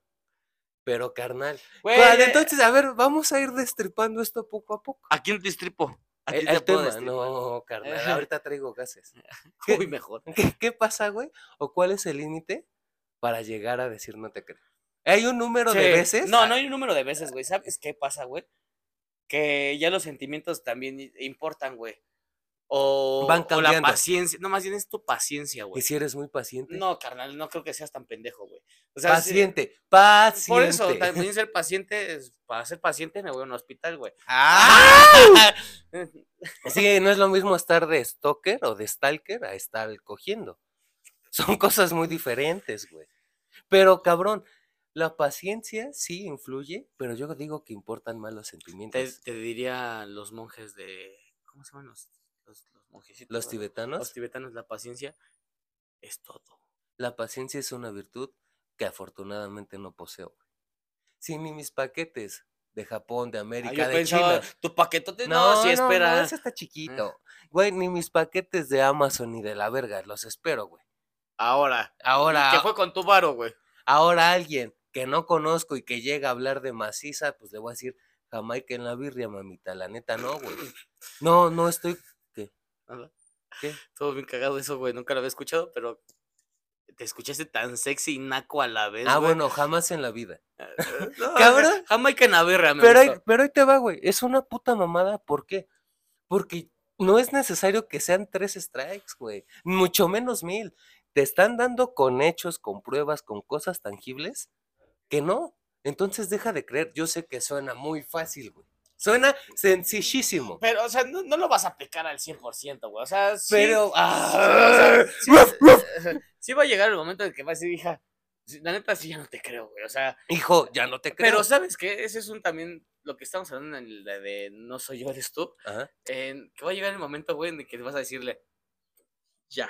Pero carnal. Güey, Entonces, a ver, vamos a ir destripando esto poco a poco. ¿A quién te estripo? ¿A El, quién el te puedo tema, destripar? no, carnal, ahorita traigo gases. ¿Qué? Uy, mejor. ¿Qué, qué pasa, güey? ¿O cuál es el límite para llegar a decir no te creo? ¿Hay un número de veces? No, no hay un número de veces, güey. ¿Sabes qué pasa, güey? Que ya los sentimientos también importan, güey. O, Van o la cambiando. paciencia. No, más bien es tu paciencia, ¿Y güey. si eres muy paciente? No, carnal, no creo que seas tan pendejo, güey. O sea, sí- paciente, paciente. Por eso, también ser paciente, es- para ser paciente me voy a un hospital, güey. ¡Ah! Sí, no es lo mismo estar de stalker o de stalker a estar cogiendo. Son cosas muy diferentes, güey. Pero cabrón, la paciencia sí influye, pero yo digo que importan más los Te, sentimientos. te diría los monjes de. ¿Cómo se llaman los, los, los tibetanos, Los tibetanos, la paciencia es todo. la paciencia es una virtud que afortunadamente no poseo. Si ni mis paquetes de Japón, de Ah, América, yo de pensaba, China. tu paquetote, no, sí, espera. No, ese está chiquito. Güey, ni mis paquetes de Amazon ni de la verga, los espero, güey. Ahora. Ahora, ¿Qué fue con tu varo, güey? ahora alguien que no conozco y que llega a hablar de maciza, pues le voy a decir Jamaica en la birria, mamita. La neta, no, güey. No, no estoy. ¿Qué? Nada. ¿Qué? Todo bien cagado eso, güey. Nunca lo había escuchado, pero te escuchaste tan sexy y naco a la vez. Ah, güey. bueno, jamás en la vida. No, Cabrón. Jamaica birria, me Pero pero ahí te va, güey. Es una puta mamada. ¿Por qué? Porque no es necesario que sean tres strikes, güey. Mucho menos mil. Te están dando con hechos, con pruebas, con cosas tangibles que no. Entonces deja de creer. Yo sé que suena muy fácil, güey. Suena sencillísimo. Pero, o sea, no, no lo vas a aplicar al 100%, güey. O sea, sí. Pero. sí, ¡ah! o sea, sí, sí va a llegar el momento en que vas a decir, hija, la neta sí ya no te creo, güey. O sea, Hijo, ya no te creo. pero ¿sabes qué? Ese es un también, lo que estamos hablando en el de, de no soy yo, eres tú. Ajá. que va a llegar el momento, güey, en el que vas a decirle, ya,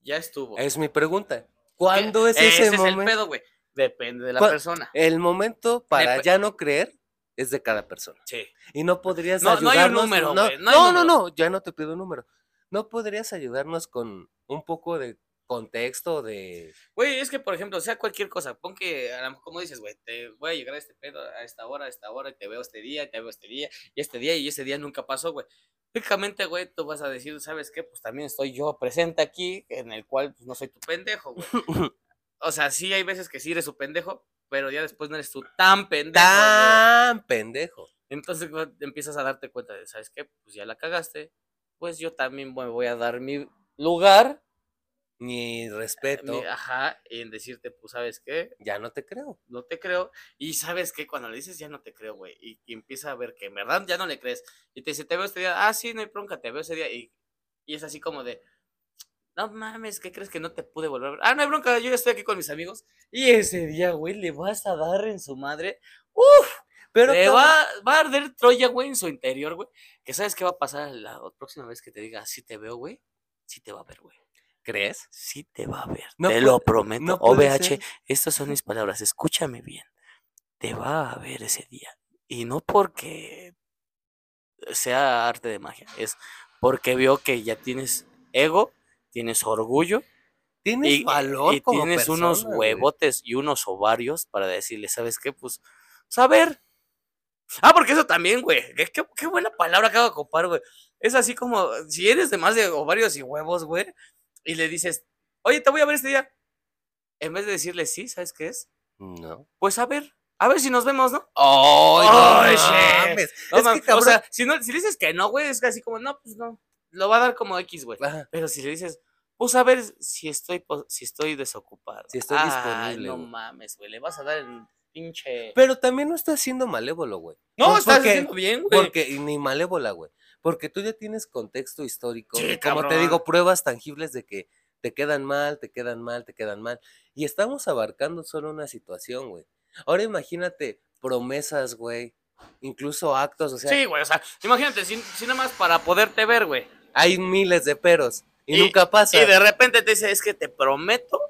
ya estuvo. Es mi pregunta. ¿Cuándo es Ese ese, es el momento? pedo, güey. Depende de la ¿Cuál- persona. El momento para Dep- ya no creer es de cada persona. Sí. Y no podrías No- no hay un ayudarnos. número, no, no no, no, número. no, ya no te pido un número. ¿No podrías ayudarnos con un poco de contexto de... Güey, es que, por ejemplo, sea cualquier cosa, pon que, a lo mejor, como dices, güey, te voy a llegar a este pedo a esta hora, a esta hora, y te veo este día, y te veo este día, y este día, y ese día nunca pasó, güey. Técnicamente, güey, tú vas a decir, ¿sabes qué? Pues también estoy yo presente aquí, en el cual pues, no soy tu pendejo, güey. O sea, sí hay veces que sí eres su pendejo, pero ya después no eres tú tan pendejo. Tan pendejo. Entonces empiezas a darte cuenta de, ¿sabes qué? Pues ya la cagaste, pues yo también me voy a dar mi lugar Ni eh, respeto. ni- ajá, en decirte, pues, ¿sabes qué? Ya no te creo. No te creo. Y ¿sabes qué? Cuando le dices, ya no te creo, güey. Y, y empieza a ver que en verdad ya no le crees. Y te dice, te veo este día. Ah, sí, no hay bronca, te veo ese día. Y, y es así como de, no mames, ¿qué crees que no te pude volver a ver? Ah, no hay bronca, yo ya estoy aquí con mis amigos. Y ese día, güey, le vas a dar en su madre. ¡Uf! Pero Le va, va a arder Troya, güey, en su interior, güey. Que sabes qué va a pasar la próxima vez que te diga, sí te veo, güey. Sí te va a ver, güey. ¿crees? Sí te va a ver. No te puede- lo prometo. no OVH, ser. estas son mis palabras. Escúchame bien. Te va a ver ese día. Y no porque sea arte de magia. Es porque vio que ya tienes ego, tienes orgullo Tienes y, valor y como tienes unos güey. huevotes y unos ovarios para decirle, ¿sabes qué? Pues, saber. Ah, porque eso también, güey. Qué, qué- buena palabra acabo de ocupar, güey. Es así como, si eres de más de ovarios y huevos, güey, y le dices, oye, te voy a ver este día. En vez de decirle, sí, ¿sabes qué es? No. Pues a ver, a ver si nos vemos, ¿no? ¡Ay, no shit. mames! No, Es que, o sea, si, no, si dices que no, güey, es así como, no, pues no. Lo va a dar como X, güey. ajá, Pero si le dices, pues a ver si estoy, si estoy desocupado. Si estoy disponible, No güey. mames, güey. Le vas a dar el pinche. Pero también no estás siendo malévolo, güey. no, estás haciendo bien, güey. Porque, y ni malévola, güey. Porque tú ya tienes contexto histórico. Sí, como te digo, pruebas tangibles de que te quedan mal, te quedan mal, te quedan mal. Y estamos abarcando solo una situación, güey. Ahora imagínate promesas, güey. Incluso actos, o sea, sí, güey. O sea, imagínate, si, si nada más para poderte ver, güey. Hay miles de peros. Y, Y- nunca pasa. Y de repente te dice, es que te prometo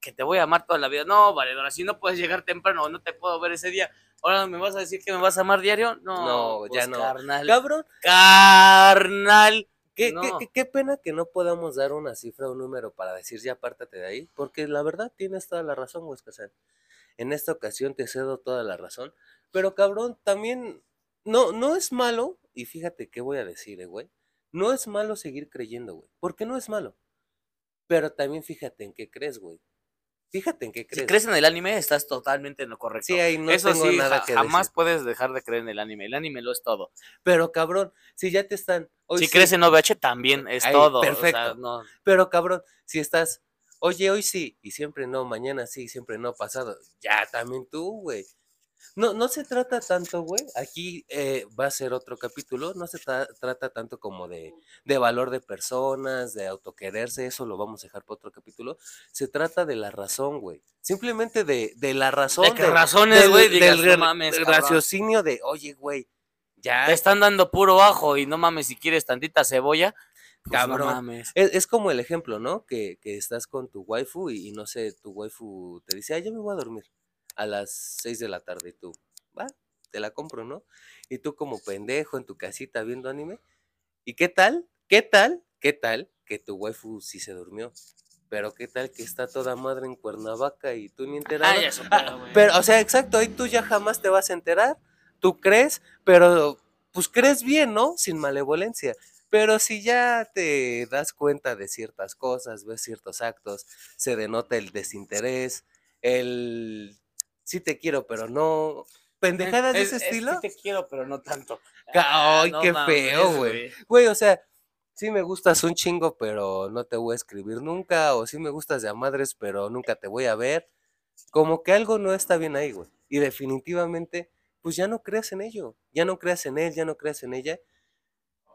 que te voy a amar toda la vida. No, valedora, si no puedes llegar temprano no te puedo ver ese día, ahora me vas a decir que me vas a amar diario. No, No, ya pues, no. Carnal. Cabrón, Carnal. ¿qué, qué- No. qué- qué pena que no podamos dar una cifra o un número para decir ya apártate de ahí. Porque la verdad tienes toda la razón, güey. Escazán. En esta ocasión te cedo toda la razón. Pero cabrón, también no, no es malo. Y fíjate qué voy a decir, eh, güey. No es malo seguir creyendo, güey. Porque no es malo. Pero también fíjate en qué crees, güey. Fíjate en qué Si crees. crees en el anime, estás totalmente en lo correcto. Sí, ahí no Eso tengo sí, nada que jamás decir. puedes dejar de creer en el anime. El anime lo es todo. Pero cabrón, si ya te están. hoy si sí, crees en OVH, también es Ahí, todo. o sea, perfecto. no. Pero cabrón, si estás, oye, hoy sí, y siempre no, mañana sí, siempre no, pasado, ya también tú, güey. No, no se trata tanto, güey. Aquí eh, va a ser otro capítulo. No se tra- trata tanto como de, de valor de personas, de autoquererse. Eso lo vamos a dejar para otro capítulo. Se trata de la razón, güey. Simplemente de, de la razón. De que razones, del- güey, del no mames, del cabrón. raciocinio de, oye, güey, ya. Te están dando puro ajo y no mames, si quieres tantita cebolla, pues Cabrón. no mames. Es, es como el ejemplo, ¿no? Que, que estás con tu waifu y, y no sé, tu waifu te dice, ah, yo me voy a dormir a las 6 de la tarde tú, va, te la compro, ¿no? Y tú como pendejo en tu casita viendo anime. ¿Y qué tal? ¿Qué tal? ¿Qué tal que tu waifu sí se durmió? Pero qué tal que está toda madre en Cuernavaca y tú ni enterado. Ah, ya güey. Pero, o sea, exacto, ahí tú ya jamás te vas a enterar. Tú crees, pero pues crees bien, ¿no? Sin malevolencia. Pero si ya te das cuenta de ciertas cosas, ves ciertos actos, se denota el desinterés, el sí te quiero, pero no. Pendejadas de Es- ese es estilo. sí te quiero, pero no tanto. Ca- Ay, no qué mames, feo, güey. Güey, o sea, sí me gustas un chingo, pero no te voy a escribir nunca. O sí me gustas de a madres, pero nunca te voy a ver. Como que algo no está bien ahí, güey. Y definitivamente, pues ya no creas en ello. Ya no creas en él, ya no creas en ella.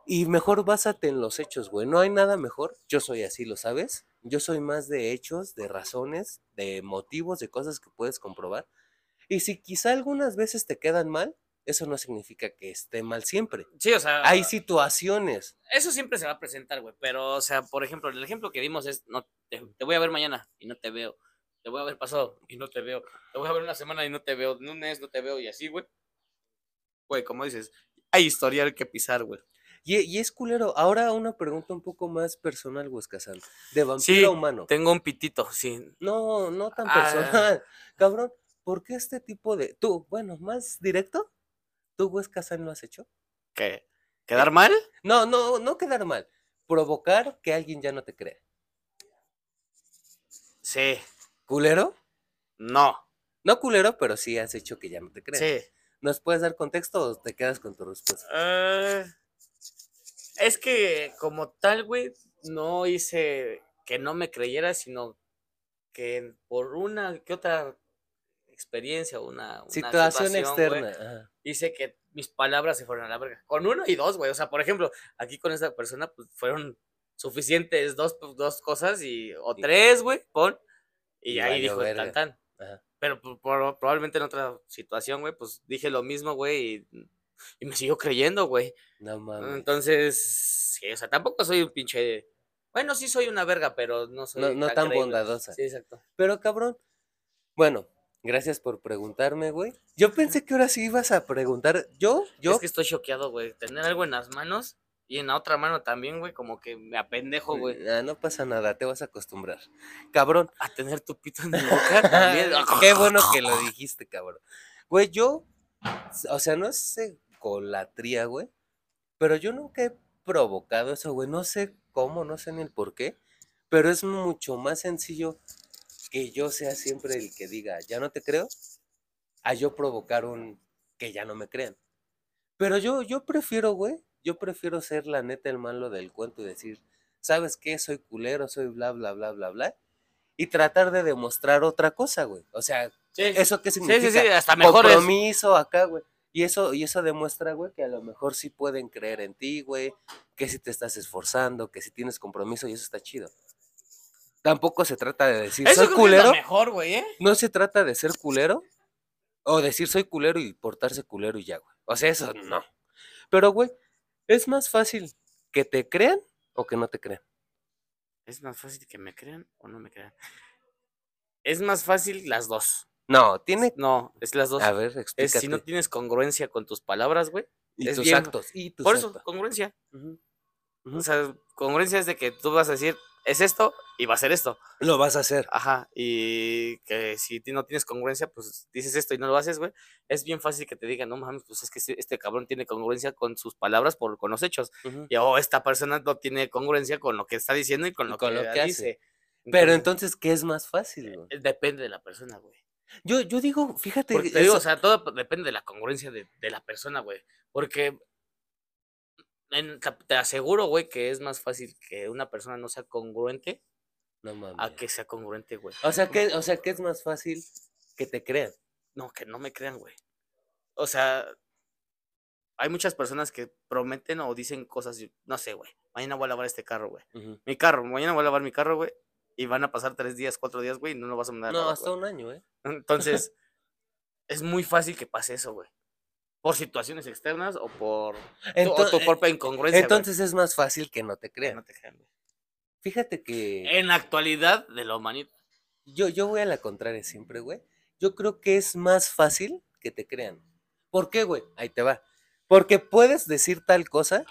Y mejor básate en los hechos, güey. No hay nada mejor. Yo soy así, ¿lo sabes? Yo soy más de hechos, de razones, de motivos, de cosas que puedes comprobar. Y si quizá algunas veces te quedan mal, eso no significa que esté mal siempre. Sí, o sea, Hay situaciones. eso siempre se va a presentar, güey. Pero, o sea, por ejemplo, el ejemplo que dimos es, no, te, te voy a ver mañana y no te veo. Te voy a ver pasado y no te veo. Te voy a ver una semana y no te veo. Un mes no te veo y así, güey. Güey, como dices, hay historial que pisar, güey. Y, y es culero. Ahora una pregunta un poco más personal, Huescazán. De vampiro Sí, humano. Tengo un pitito, sí. No, no tan Ah. personal. Cabrón, ¿por qué este tipo de... Tú, bueno, más directo? ¿Tú, Huescazán, lo has hecho? ¿Qué? ¿Quedar mal? No, no, no quedar mal. Provocar que alguien ya no te crea. Sí. ¿Culero? No. No culero, pero sí has hecho que ya no te crea. Sí. ¿Nos puedes dar contexto o te quedas con tu respuesta? Eh, es que como tal, güey, no hice que no me creyera, sino que por una que otra experiencia, una, una Situación externa. ajá. hice que mis palabras se fueran a la verga. Con uno y dos, güey. O sea, por ejemplo, aquí con esta persona, pues fueron suficientes dos, pues, dos cosas y, o Y- tres, güey, pon. Y, y ahí dijo el verga. tan tan. Ajá. Pero pues, por- probablemente en otra situación, güey, pues dije lo mismo, güey, y, y me siguió creyendo, güey. No mames. Entonces, sí, o sea, tampoco soy un pinche. Bueno, sí soy una verga, pero no soy. No, no tan bondadosa. Sí, exacto. Pero cabrón. Bueno, gracias por preguntarme, güey. Yo pensé que ahora sí ibas a preguntar. Yo, yo. Es que estoy choqueado, güey. Tener algo en las manos y en la otra mano también, güey, como que me apendejo, güey. Ah, no pasa nada, te vas a acostumbrar. Cabrón. A tener tu pito en mi boca también. Qué bueno que lo dijiste, cabrón. Güey, yo, o sea, no es colatría, güey, pero yo nunca he provocado eso, güey. No sé cómo, no sé ni el por qué, pero es mucho más sencillo que yo sea siempre el que diga, ya no te creo, a yo provocar un que ya no me crean. Pero yo, yo prefiero, güey, yo prefiero ser la neta el malo del cuento y decir, ¿sabes qué? Soy culero, soy bla, bla, bla, bla, bla. Y tratar de demostrar otra cosa, güey. O sea, Sí, ¿eso qué significa? sí, sí, hasta mejor es. Compromiso acá, güey. Y eso, y eso demuestra, güey, que a lo mejor sí pueden creer en ti, güey. Que si te estás esforzando, que si tienes compromiso y eso está chido. Tampoco se trata de decir, Eso soy creo que es lo culero. mejor, güey, ¿eh? No se trata de ser culero o decir soy culero y portarse culero y ya, güey. O sea, eso no. Pero, güey, es más fácil que te crean o que no te crean. Es más fácil que me crean o no me crean. Es más fácil las dos. No, tiene. No, es las dos. A ver, Es explícate. si no tienes congruencia con tus palabras, güey. y es tus bien- actos. Y tus Por eso, actos. congruencia. O sea, congruencia es de que tú vas a decir, es esto y va a ser esto. Lo vas a hacer. Ajá. Y que si no tienes congruencia, pues dices esto y no lo haces, güey. Es bien fácil que te digan, no mames, pues es que este- este cabrón tiene congruencia con sus palabras por con los hechos. Y o esta persona no tiene congruencia con lo que está diciendo y con Y lo con que, lo que hace. dice. Pero entonces, ¿qué es más fácil, güey? eh, depende de la persona, güey. Yo, yo digo, fíjate. Porque te digo, o sea, todo depende de la congruencia de, de la persona, güey. Porque en- te- aseguro, güey, que es más fácil que una persona no sea congruente no a que sea congruente, güey. O sea, que, o sea, que es más fácil que te crean. No, que no me crean, güey. O sea, hay muchas personas que prometen o dicen cosas, no sé, güey. Mañana voy a lavar este carro, güey. Mi carro, mañana voy a lavar mi carro, güey. Y van a pasar tres días, cuatro días, güey, y no lo vas a mandar a No, lavar, hasta güey. un año, ¿eh? Entonces, es muy fácil que pase eso, güey. Por situaciones externas o por tu- o Ento- tu eh, propia incongruencia. güey, Entonces es más fácil que no te crean. no te crean. Fíjate que En la actualidad de la humanidad. yo, yo voy a la contraria siempre, güey. Yo creo que es más fácil que te crean. ¿Por qué, güey? Ahí te va. Porque puedes decir tal cosa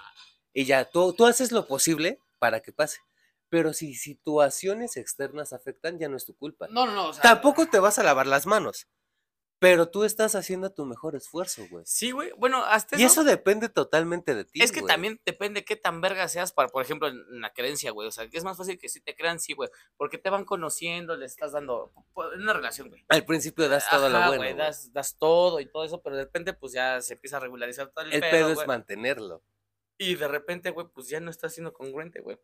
y ya, tú, tú haces lo posible para que pase. Pero si situaciones externas afectan, ya no es tu culpa. No, no, no. O sea, Tampoco te vas a lavar las manos. Pero tú estás haciendo tu mejor esfuerzo, güey. Sí, güey. Bueno, hasta Y eso depende totalmente de ti. Es que güey. también depende qué tan verga seas para, por ejemplo, en la creencia, güey. O sea, que es más fácil que si te crean, sí, güey. Porque te van conociendo, le estás dando. En una relación, güey. Al principio das todo lo bueno. güey, güey. das, das todo y todo eso, pero de repente, pues ya se empieza a regularizar todo el, El pedo, pedo es güey. mantenerlo. Y de repente, güey, pues ya no estás siendo congruente, güey.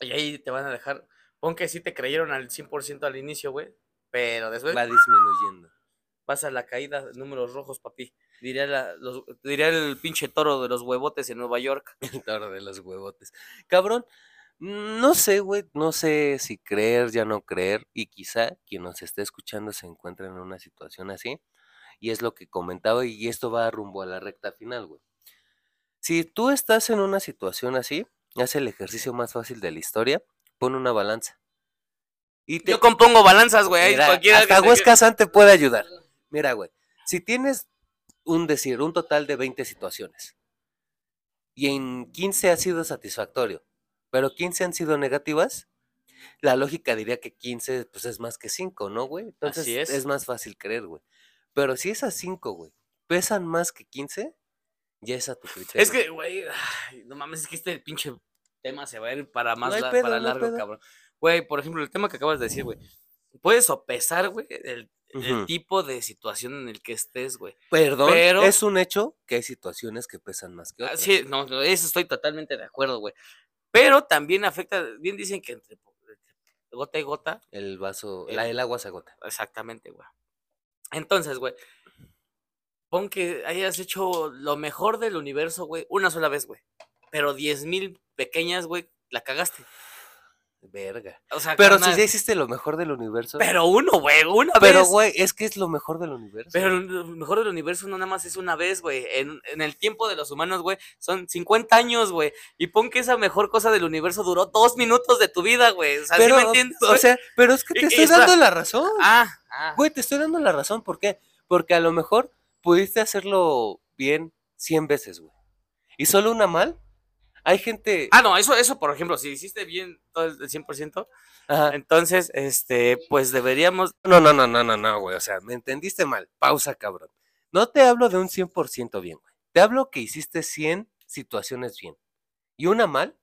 Y ahí te van a dejar. Pon que sí te creyeron al 100% al inicio, güey. Pero después Va disminuyendo. Vas a la caída números rojos, papi. Diría, la- los- diría el pinche toro de los huevotes en Nueva York. El toro de los huevotes. Cabrón, no sé, güey, no sé si creer, ya no creer, y quizá quien nos esté escuchando se encuentre en una situación así, y es lo que comentaba, y esto va rumbo a la recta final, güey. Si tú estás en una situación así, haz el ejercicio más fácil de la historia, pon una balanza. Y te, Yo compongo balanzas, güey. hasta Huesca San te puede ayudar. Mira, güey, si tienes un decir, un total de 20 situaciones y en 15 ha sido satisfactorio, pero 15 han sido negativas, la lógica diría que 15 pues es más que 5, ¿no, güey? Entonces Así es. más fácil creer, güey. Pero si esas 5, güey, pesan más que 15, ya es a tu criterio. Es que, güey, ay, no mames, es que este pinche tema se va a ir para más hay la- pedo, para no hay largo, pedo. cabrón. Güey, por ejemplo, el tema que acabas de decir, güey. Puedes sopesar, güey, el, el tipo de situación en el que estés, güey. Perdón, pero- es un hecho que hay situaciones que pesan más que Ah, otras. Sí, no, no, eso estoy totalmente de acuerdo, güey. Pero también afecta, bien dicen que entre, gota y gota. El vaso, El- la, el agua se agota. Exactamente, güey. Entonces, güey, pon que hayas hecho lo mejor del universo, güey, una sola vez, güey. Pero diez mil pequeñas, güey, la cagaste. Verga. O sea, Pero si ya hiciste lo mejor del universo. Pero uno, güey, una Pero, vez. güey, es que es lo mejor del universo. Pero lo mejor del universo no nada más es una vez, güey. En, en el tiempo de los humanos, güey, son 50 años, güey. Y pon que esa mejor cosa del universo duró dos minutos de tu vida, güey. O sea, ¿sí Pero, me entiendes? o sea, pero es que te y estoy dando la razón. ah, ah. Güey, te estoy dando la razón. ¿Por qué? Porque a lo mejor pudiste hacerlo bien 100 veces, güey. Y solo una mal. Hay gente. Ah, no, eso, eso, por ejemplo, si hiciste bien todo el 100%, Ajá. entonces, este, pues deberíamos. No, no, no, no, no, no, güey. O sea, me entendiste mal. Pausa, cabrón. No te hablo de un 100% bien, güey. Te hablo que hiciste 100 situaciones bien. Y una mal.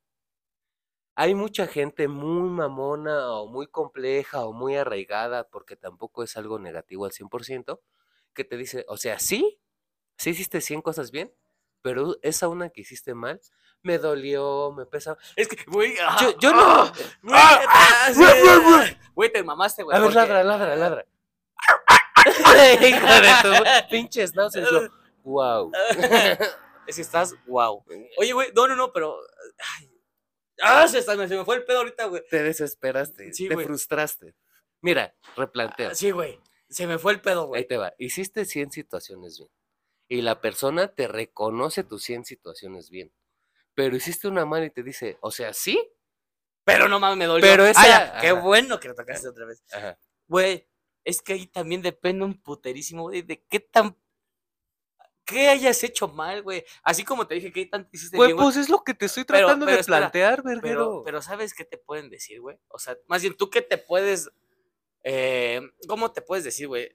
Hay mucha gente muy mamona o muy compleja o muy arraigada, porque tampoco es algo negativo al 100%, que te dice, o sea, sí, sí hiciste 100 cosas bien, pero esa una que hiciste mal, me dolió, me pesa. Es que, güey, ah, Yo, yo no. ah, güey, Ah, ah, te mamaste, güey. A ver, ladra, ladra, ladra. Hijo de tu pinche schnauzer. yo, Wow. Es que estás, wow. Oye, güey, no, no, no, pero. Ay, ah, se, está- se me fue el pedo ahorita, güey. Te desesperaste, Sí, te güey. frustraste. Mira, replanteo. Sí, güey. Se me fue el pedo, Ahí güey. te va. Hiciste 100 situaciones bien. Y la persona te reconoce tus 100 situaciones bien. Pero hiciste una mal y te dice, o sea, sí. Pero no mames, me dolió. Pero esa- ya, qué bueno que lo tocaste otra vez. Güey, es que ahí también depende un puterísimo, güey, de qué tan. ¿Qué hayas hecho mal, güey? Así como te dije que tanto hiciste Güey, pues es lo que te estoy Pero- tratando pero de espera, plantear, Pero, verguero. pero ¿sabes qué te pueden decir, güey? O sea, más bien, ¿tú qué te puedes... eh, ¿Cómo te puedes decir, güey?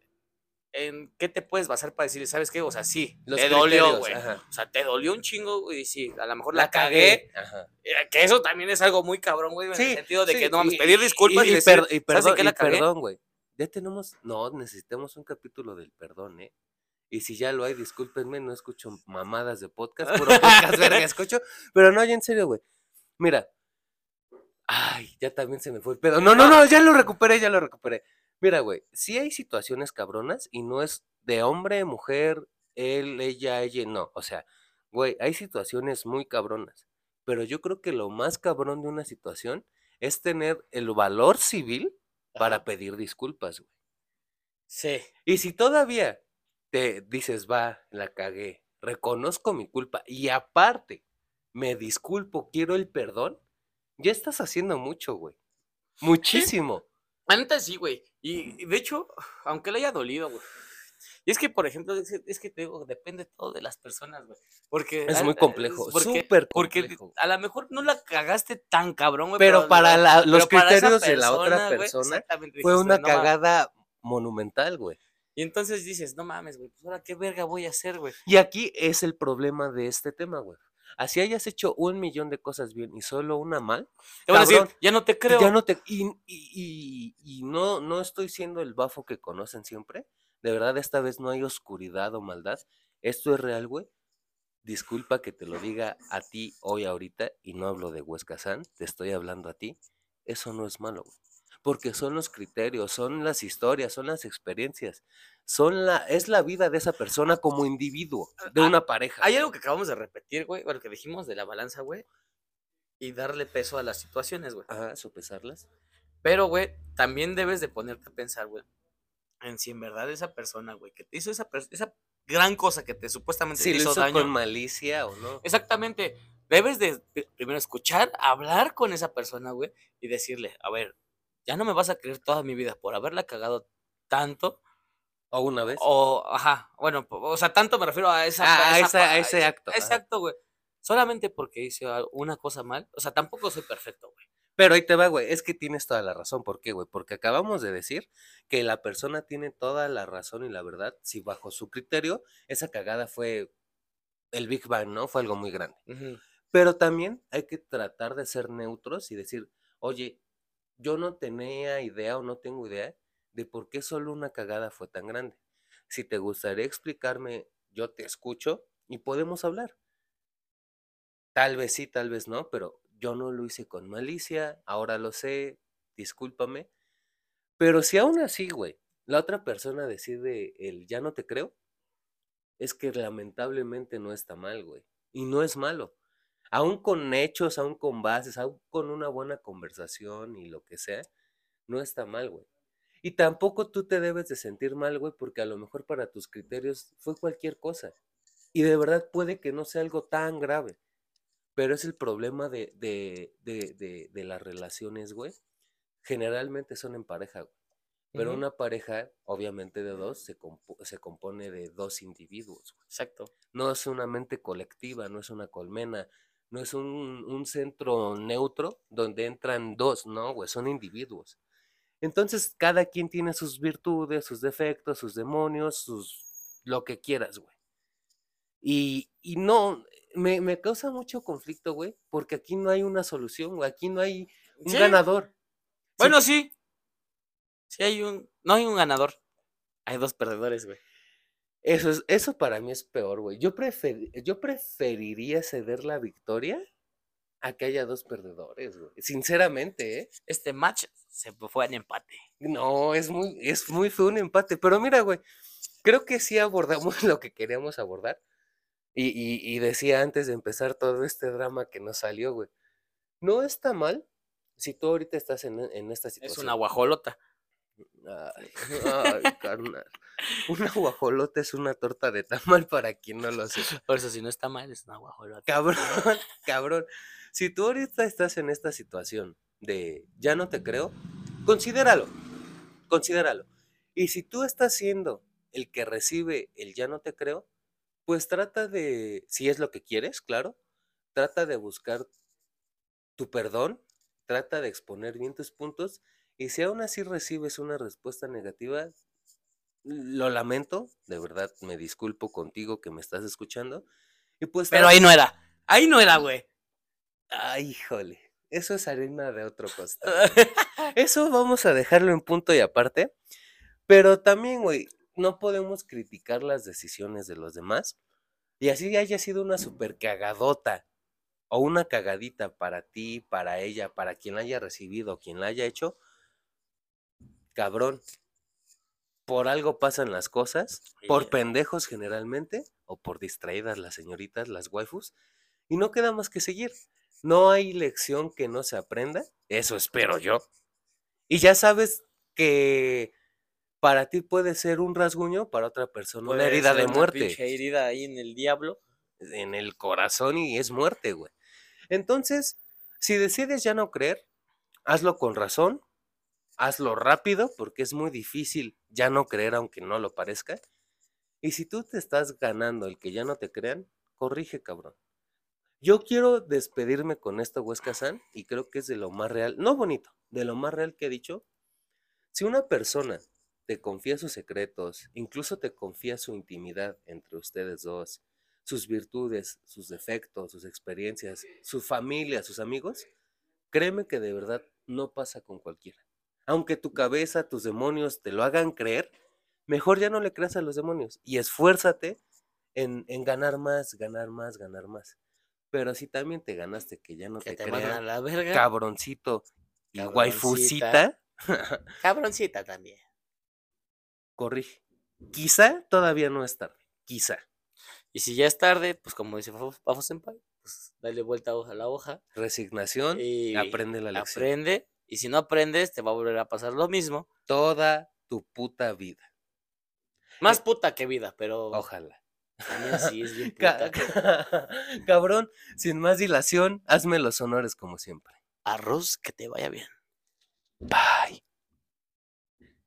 ¿En qué te puedes basar para decir, ¿sabes qué? O sea, sí, Los te dolió, güey. O sea, te dolió un chingo, güey, y sí, a lo mejor la, cagué. Ajá. eh, Que eso también es algo muy cabrón, güey, en el sentido de sí, que no mames, y- pedir disculpas y, y, decir, y ¿sabes en perdón, la y cagué? perdón, güey. Ya tenemos, no, necesitamos un capítulo del perdón, ¿eh? Y si ya lo hay, discúlpenme, no escucho mamadas de podcast, puro podcast verga escucho, pero no, ya en serio, güey. Mira, ay, ya también se me fue el pedo. No, no, no, ya lo recuperé, ya lo recuperé. Mira, güey, sí hay situaciones cabronas y no es de hombre, mujer, él, ella, ella, no. O sea, güey, hay situaciones muy cabronas, pero yo creo que lo más cabrón de una situación es tener el valor civil para pedir disculpas, güey. Sí. Y si todavía te dices, va, la cagué, reconozco mi culpa y aparte me disculpo, quiero el perdón, ya estás haciendo mucho, güey. Muchísimo. Neta sí, güey. Y y de hecho, aunque le haya dolido, güey. Y es que, por ejemplo, es, que- es que te digo, depende todo de las personas, güey. Porque. Es muy complejo, porque- súper Porque complejo. a lo mejor no la cagaste tan cabrón, güey. Pero para la- los pero criterios de la otra persona, Fue dijiste, una "No mames". cagada monumental, güey. Y entonces dices, no mames, güey, pues ahora qué verga voy a hacer, güey. Y aquí es el problema de este tema, güey. Así hayas hecho un millón de cosas bien y solo una mal, Te van a decir, ya no te creo. Ya no te. Y, y- y- y no, no estoy siendo el bafo que conocen siempre. De verdad, esta vez no hay oscuridad o maldad. Esto es real, güey. Disculpa que te lo diga a ti hoy, ahorita, y no hablo de Huesca San, te estoy hablando a ti. Eso no es malo, güey. Porque son los criterios, son las historias, son las experiencias, son la, es la vida de esa persona como individuo, de Ah, una pareja. Hay algo que acabamos de repetir, güey, lo que dijimos de la balanza, güey. Y darle peso a las situaciones, güey. Ajá, sopesarlas. Pero, güey, también debes de ponerte a pensar, güey, en si en verdad esa persona, güey, que te hizo esa, esa gran cosa que te supuestamente Si te lo hizo hizo daño. con malicia o no. Exactamente. Debes de pri- primero escuchar, hablar con esa persona, güey, y decirle, a ver, ya no me vas a creer toda mi vida por haberla cagado tanto, O una vez. o, ajá, bueno, o sea, tanto me refiero a esa... Ah, a esa- a ese acto, ajá. Exacto, güey. Solamente porque hice una cosa mal, o sea, tampoco soy perfecto, güey. Pero ahí te va, güey. Es que tienes toda la razón. ¿Por qué, güey? Porque acabamos de decir que la persona tiene toda la razón y la verdad si bajo su criterio esa cagada fue el Big Bang, ¿no? Fue algo muy grande. Pero también hay que tratar de ser neutros y decir, oye, yo no tenía idea o no tengo idea de por qué solo una cagada fue tan grande. Si te gustaría explicarme, yo te escucho y podemos hablar. Tal vez sí, tal vez no, pero yo no lo hice con malicia, ahora lo sé, discúlpame. Pero si aún así, güey, la otra persona decide el ya no te creo, es que lamentablemente no está mal, güey. Y no es malo. Aún con hechos, aún con bases, aún con una buena conversación y lo que sea, no está mal, güey. Y tampoco tú te debes de sentir mal, güey, porque a lo mejor para tus criterios fue cualquier cosa. Y de verdad puede que no sea algo tan grave. Pero es el problema de, de, de, de, las relaciones, güey. Generalmente son en pareja, güey. Pero una pareja, obviamente de dos, se, se compone de dos individuos. Güey. Exacto. No es una mente colectiva, no es una colmena, no es un, un centro neutro donde entran dos, no, güey, son individuos. Entonces, cada quien tiene sus virtudes, sus defectos, sus demonios, sus lo que quieras, güey. Y, y no, me, me, causa mucho conflicto, güey, porque aquí no hay una solución, güey. Aquí no hay un ganador. Bueno, sí. Sí hay un, no hay un ganador. Hay dos perdedores, güey. Eso, es, eso para mí es peor, güey. Yo, prefer, yo preferiría ceder la victoria a que haya dos perdedores, güey. Sinceramente, ¿eh? Este match se fue en empate. No, es muy, es muy feo un empate. Pero mira, güey, creo que sí abordamos lo que queríamos abordar. Y, y, y, decía antes de empezar todo este drama que nos salió, güey. No está mal si tú ahorita estás en, en esta situación. Es una guajolota. Ay, ay, carnal. Una guajolota es una torta de tamal para quien no lo sepa. Por eso, si no está mal, es una guajolota. Cabrón, cabrón. Si tú ahorita estás en esta situación de ya no te creo, considéralo. Considéralo. Y si tú estás siendo el que recibe el ya no te creo, pues trata de, si es lo que quieres, claro, trata de buscar tu perdón, trata de exponer bien tus puntos y si aún así recibes una respuesta negativa, lo lamento, de verdad me disculpo contigo que me estás escuchando. Y pues Pero ahí no era, ahí no era, güey. Ay, híjole, eso es harina de otro costado. eso vamos a dejarlo en punto y aparte. Pero también, güey, no podemos criticar las decisiones de los demás. Y así haya sido una super cagadota o una cagadita para ti, para ella, para quien la haya recibido, quien la haya hecho, cabrón. Por algo pasan las cosas, por pendejos generalmente, o por distraídas las señoritas, las waifus, y no queda más que seguir. No hay lección que no se aprenda, eso espero yo. Y ya sabes que para ti puede ser un rasguño, para otra persona una herida de muerte. Una herida ahí en el diablo. En el corazón y es muerte, güey. Entonces, si decides ya no creer, hazlo con razón, hazlo rápido, porque es muy difícil ya no creer aunque no lo parezca. Y si tú te estás ganando el que ya no te crean, corrige, cabrón. Yo quiero despedirme con esto, Huesca San, y creo que es de lo más real, no bonito, de lo más real que he dicho. Si una persona te confía sus secretos, incluso te confía su intimidad entre ustedes dos, sus virtudes, sus defectos, sus experiencias, su familia, sus amigos, créeme que de verdad no pasa con cualquiera. Aunque tu cabeza, tus demonios te lo hagan creer, mejor ya no le creas a los demonios y esfuérzate en, en ganar más, ganar más, ganar más. Pero si también te ganaste que ya no te, te a la verga. cabroncito y waifusita. Cabroncita también. Corrige. Quizá todavía no es tarde. Quizá. Y si ya es tarde, pues como dice Pafo Senpai, pues dale vuelta a la hoja. Resignación y aprende la lección. Aprende. Y si no aprendes, te va a volver a pasar lo mismo. Toda tu puta vida. Más puta que vida, pero. Ojalá. Sí, es bien Cabrón, sin más dilación, hazme los honores como siempre. Arroz, que te vaya bien. Bye.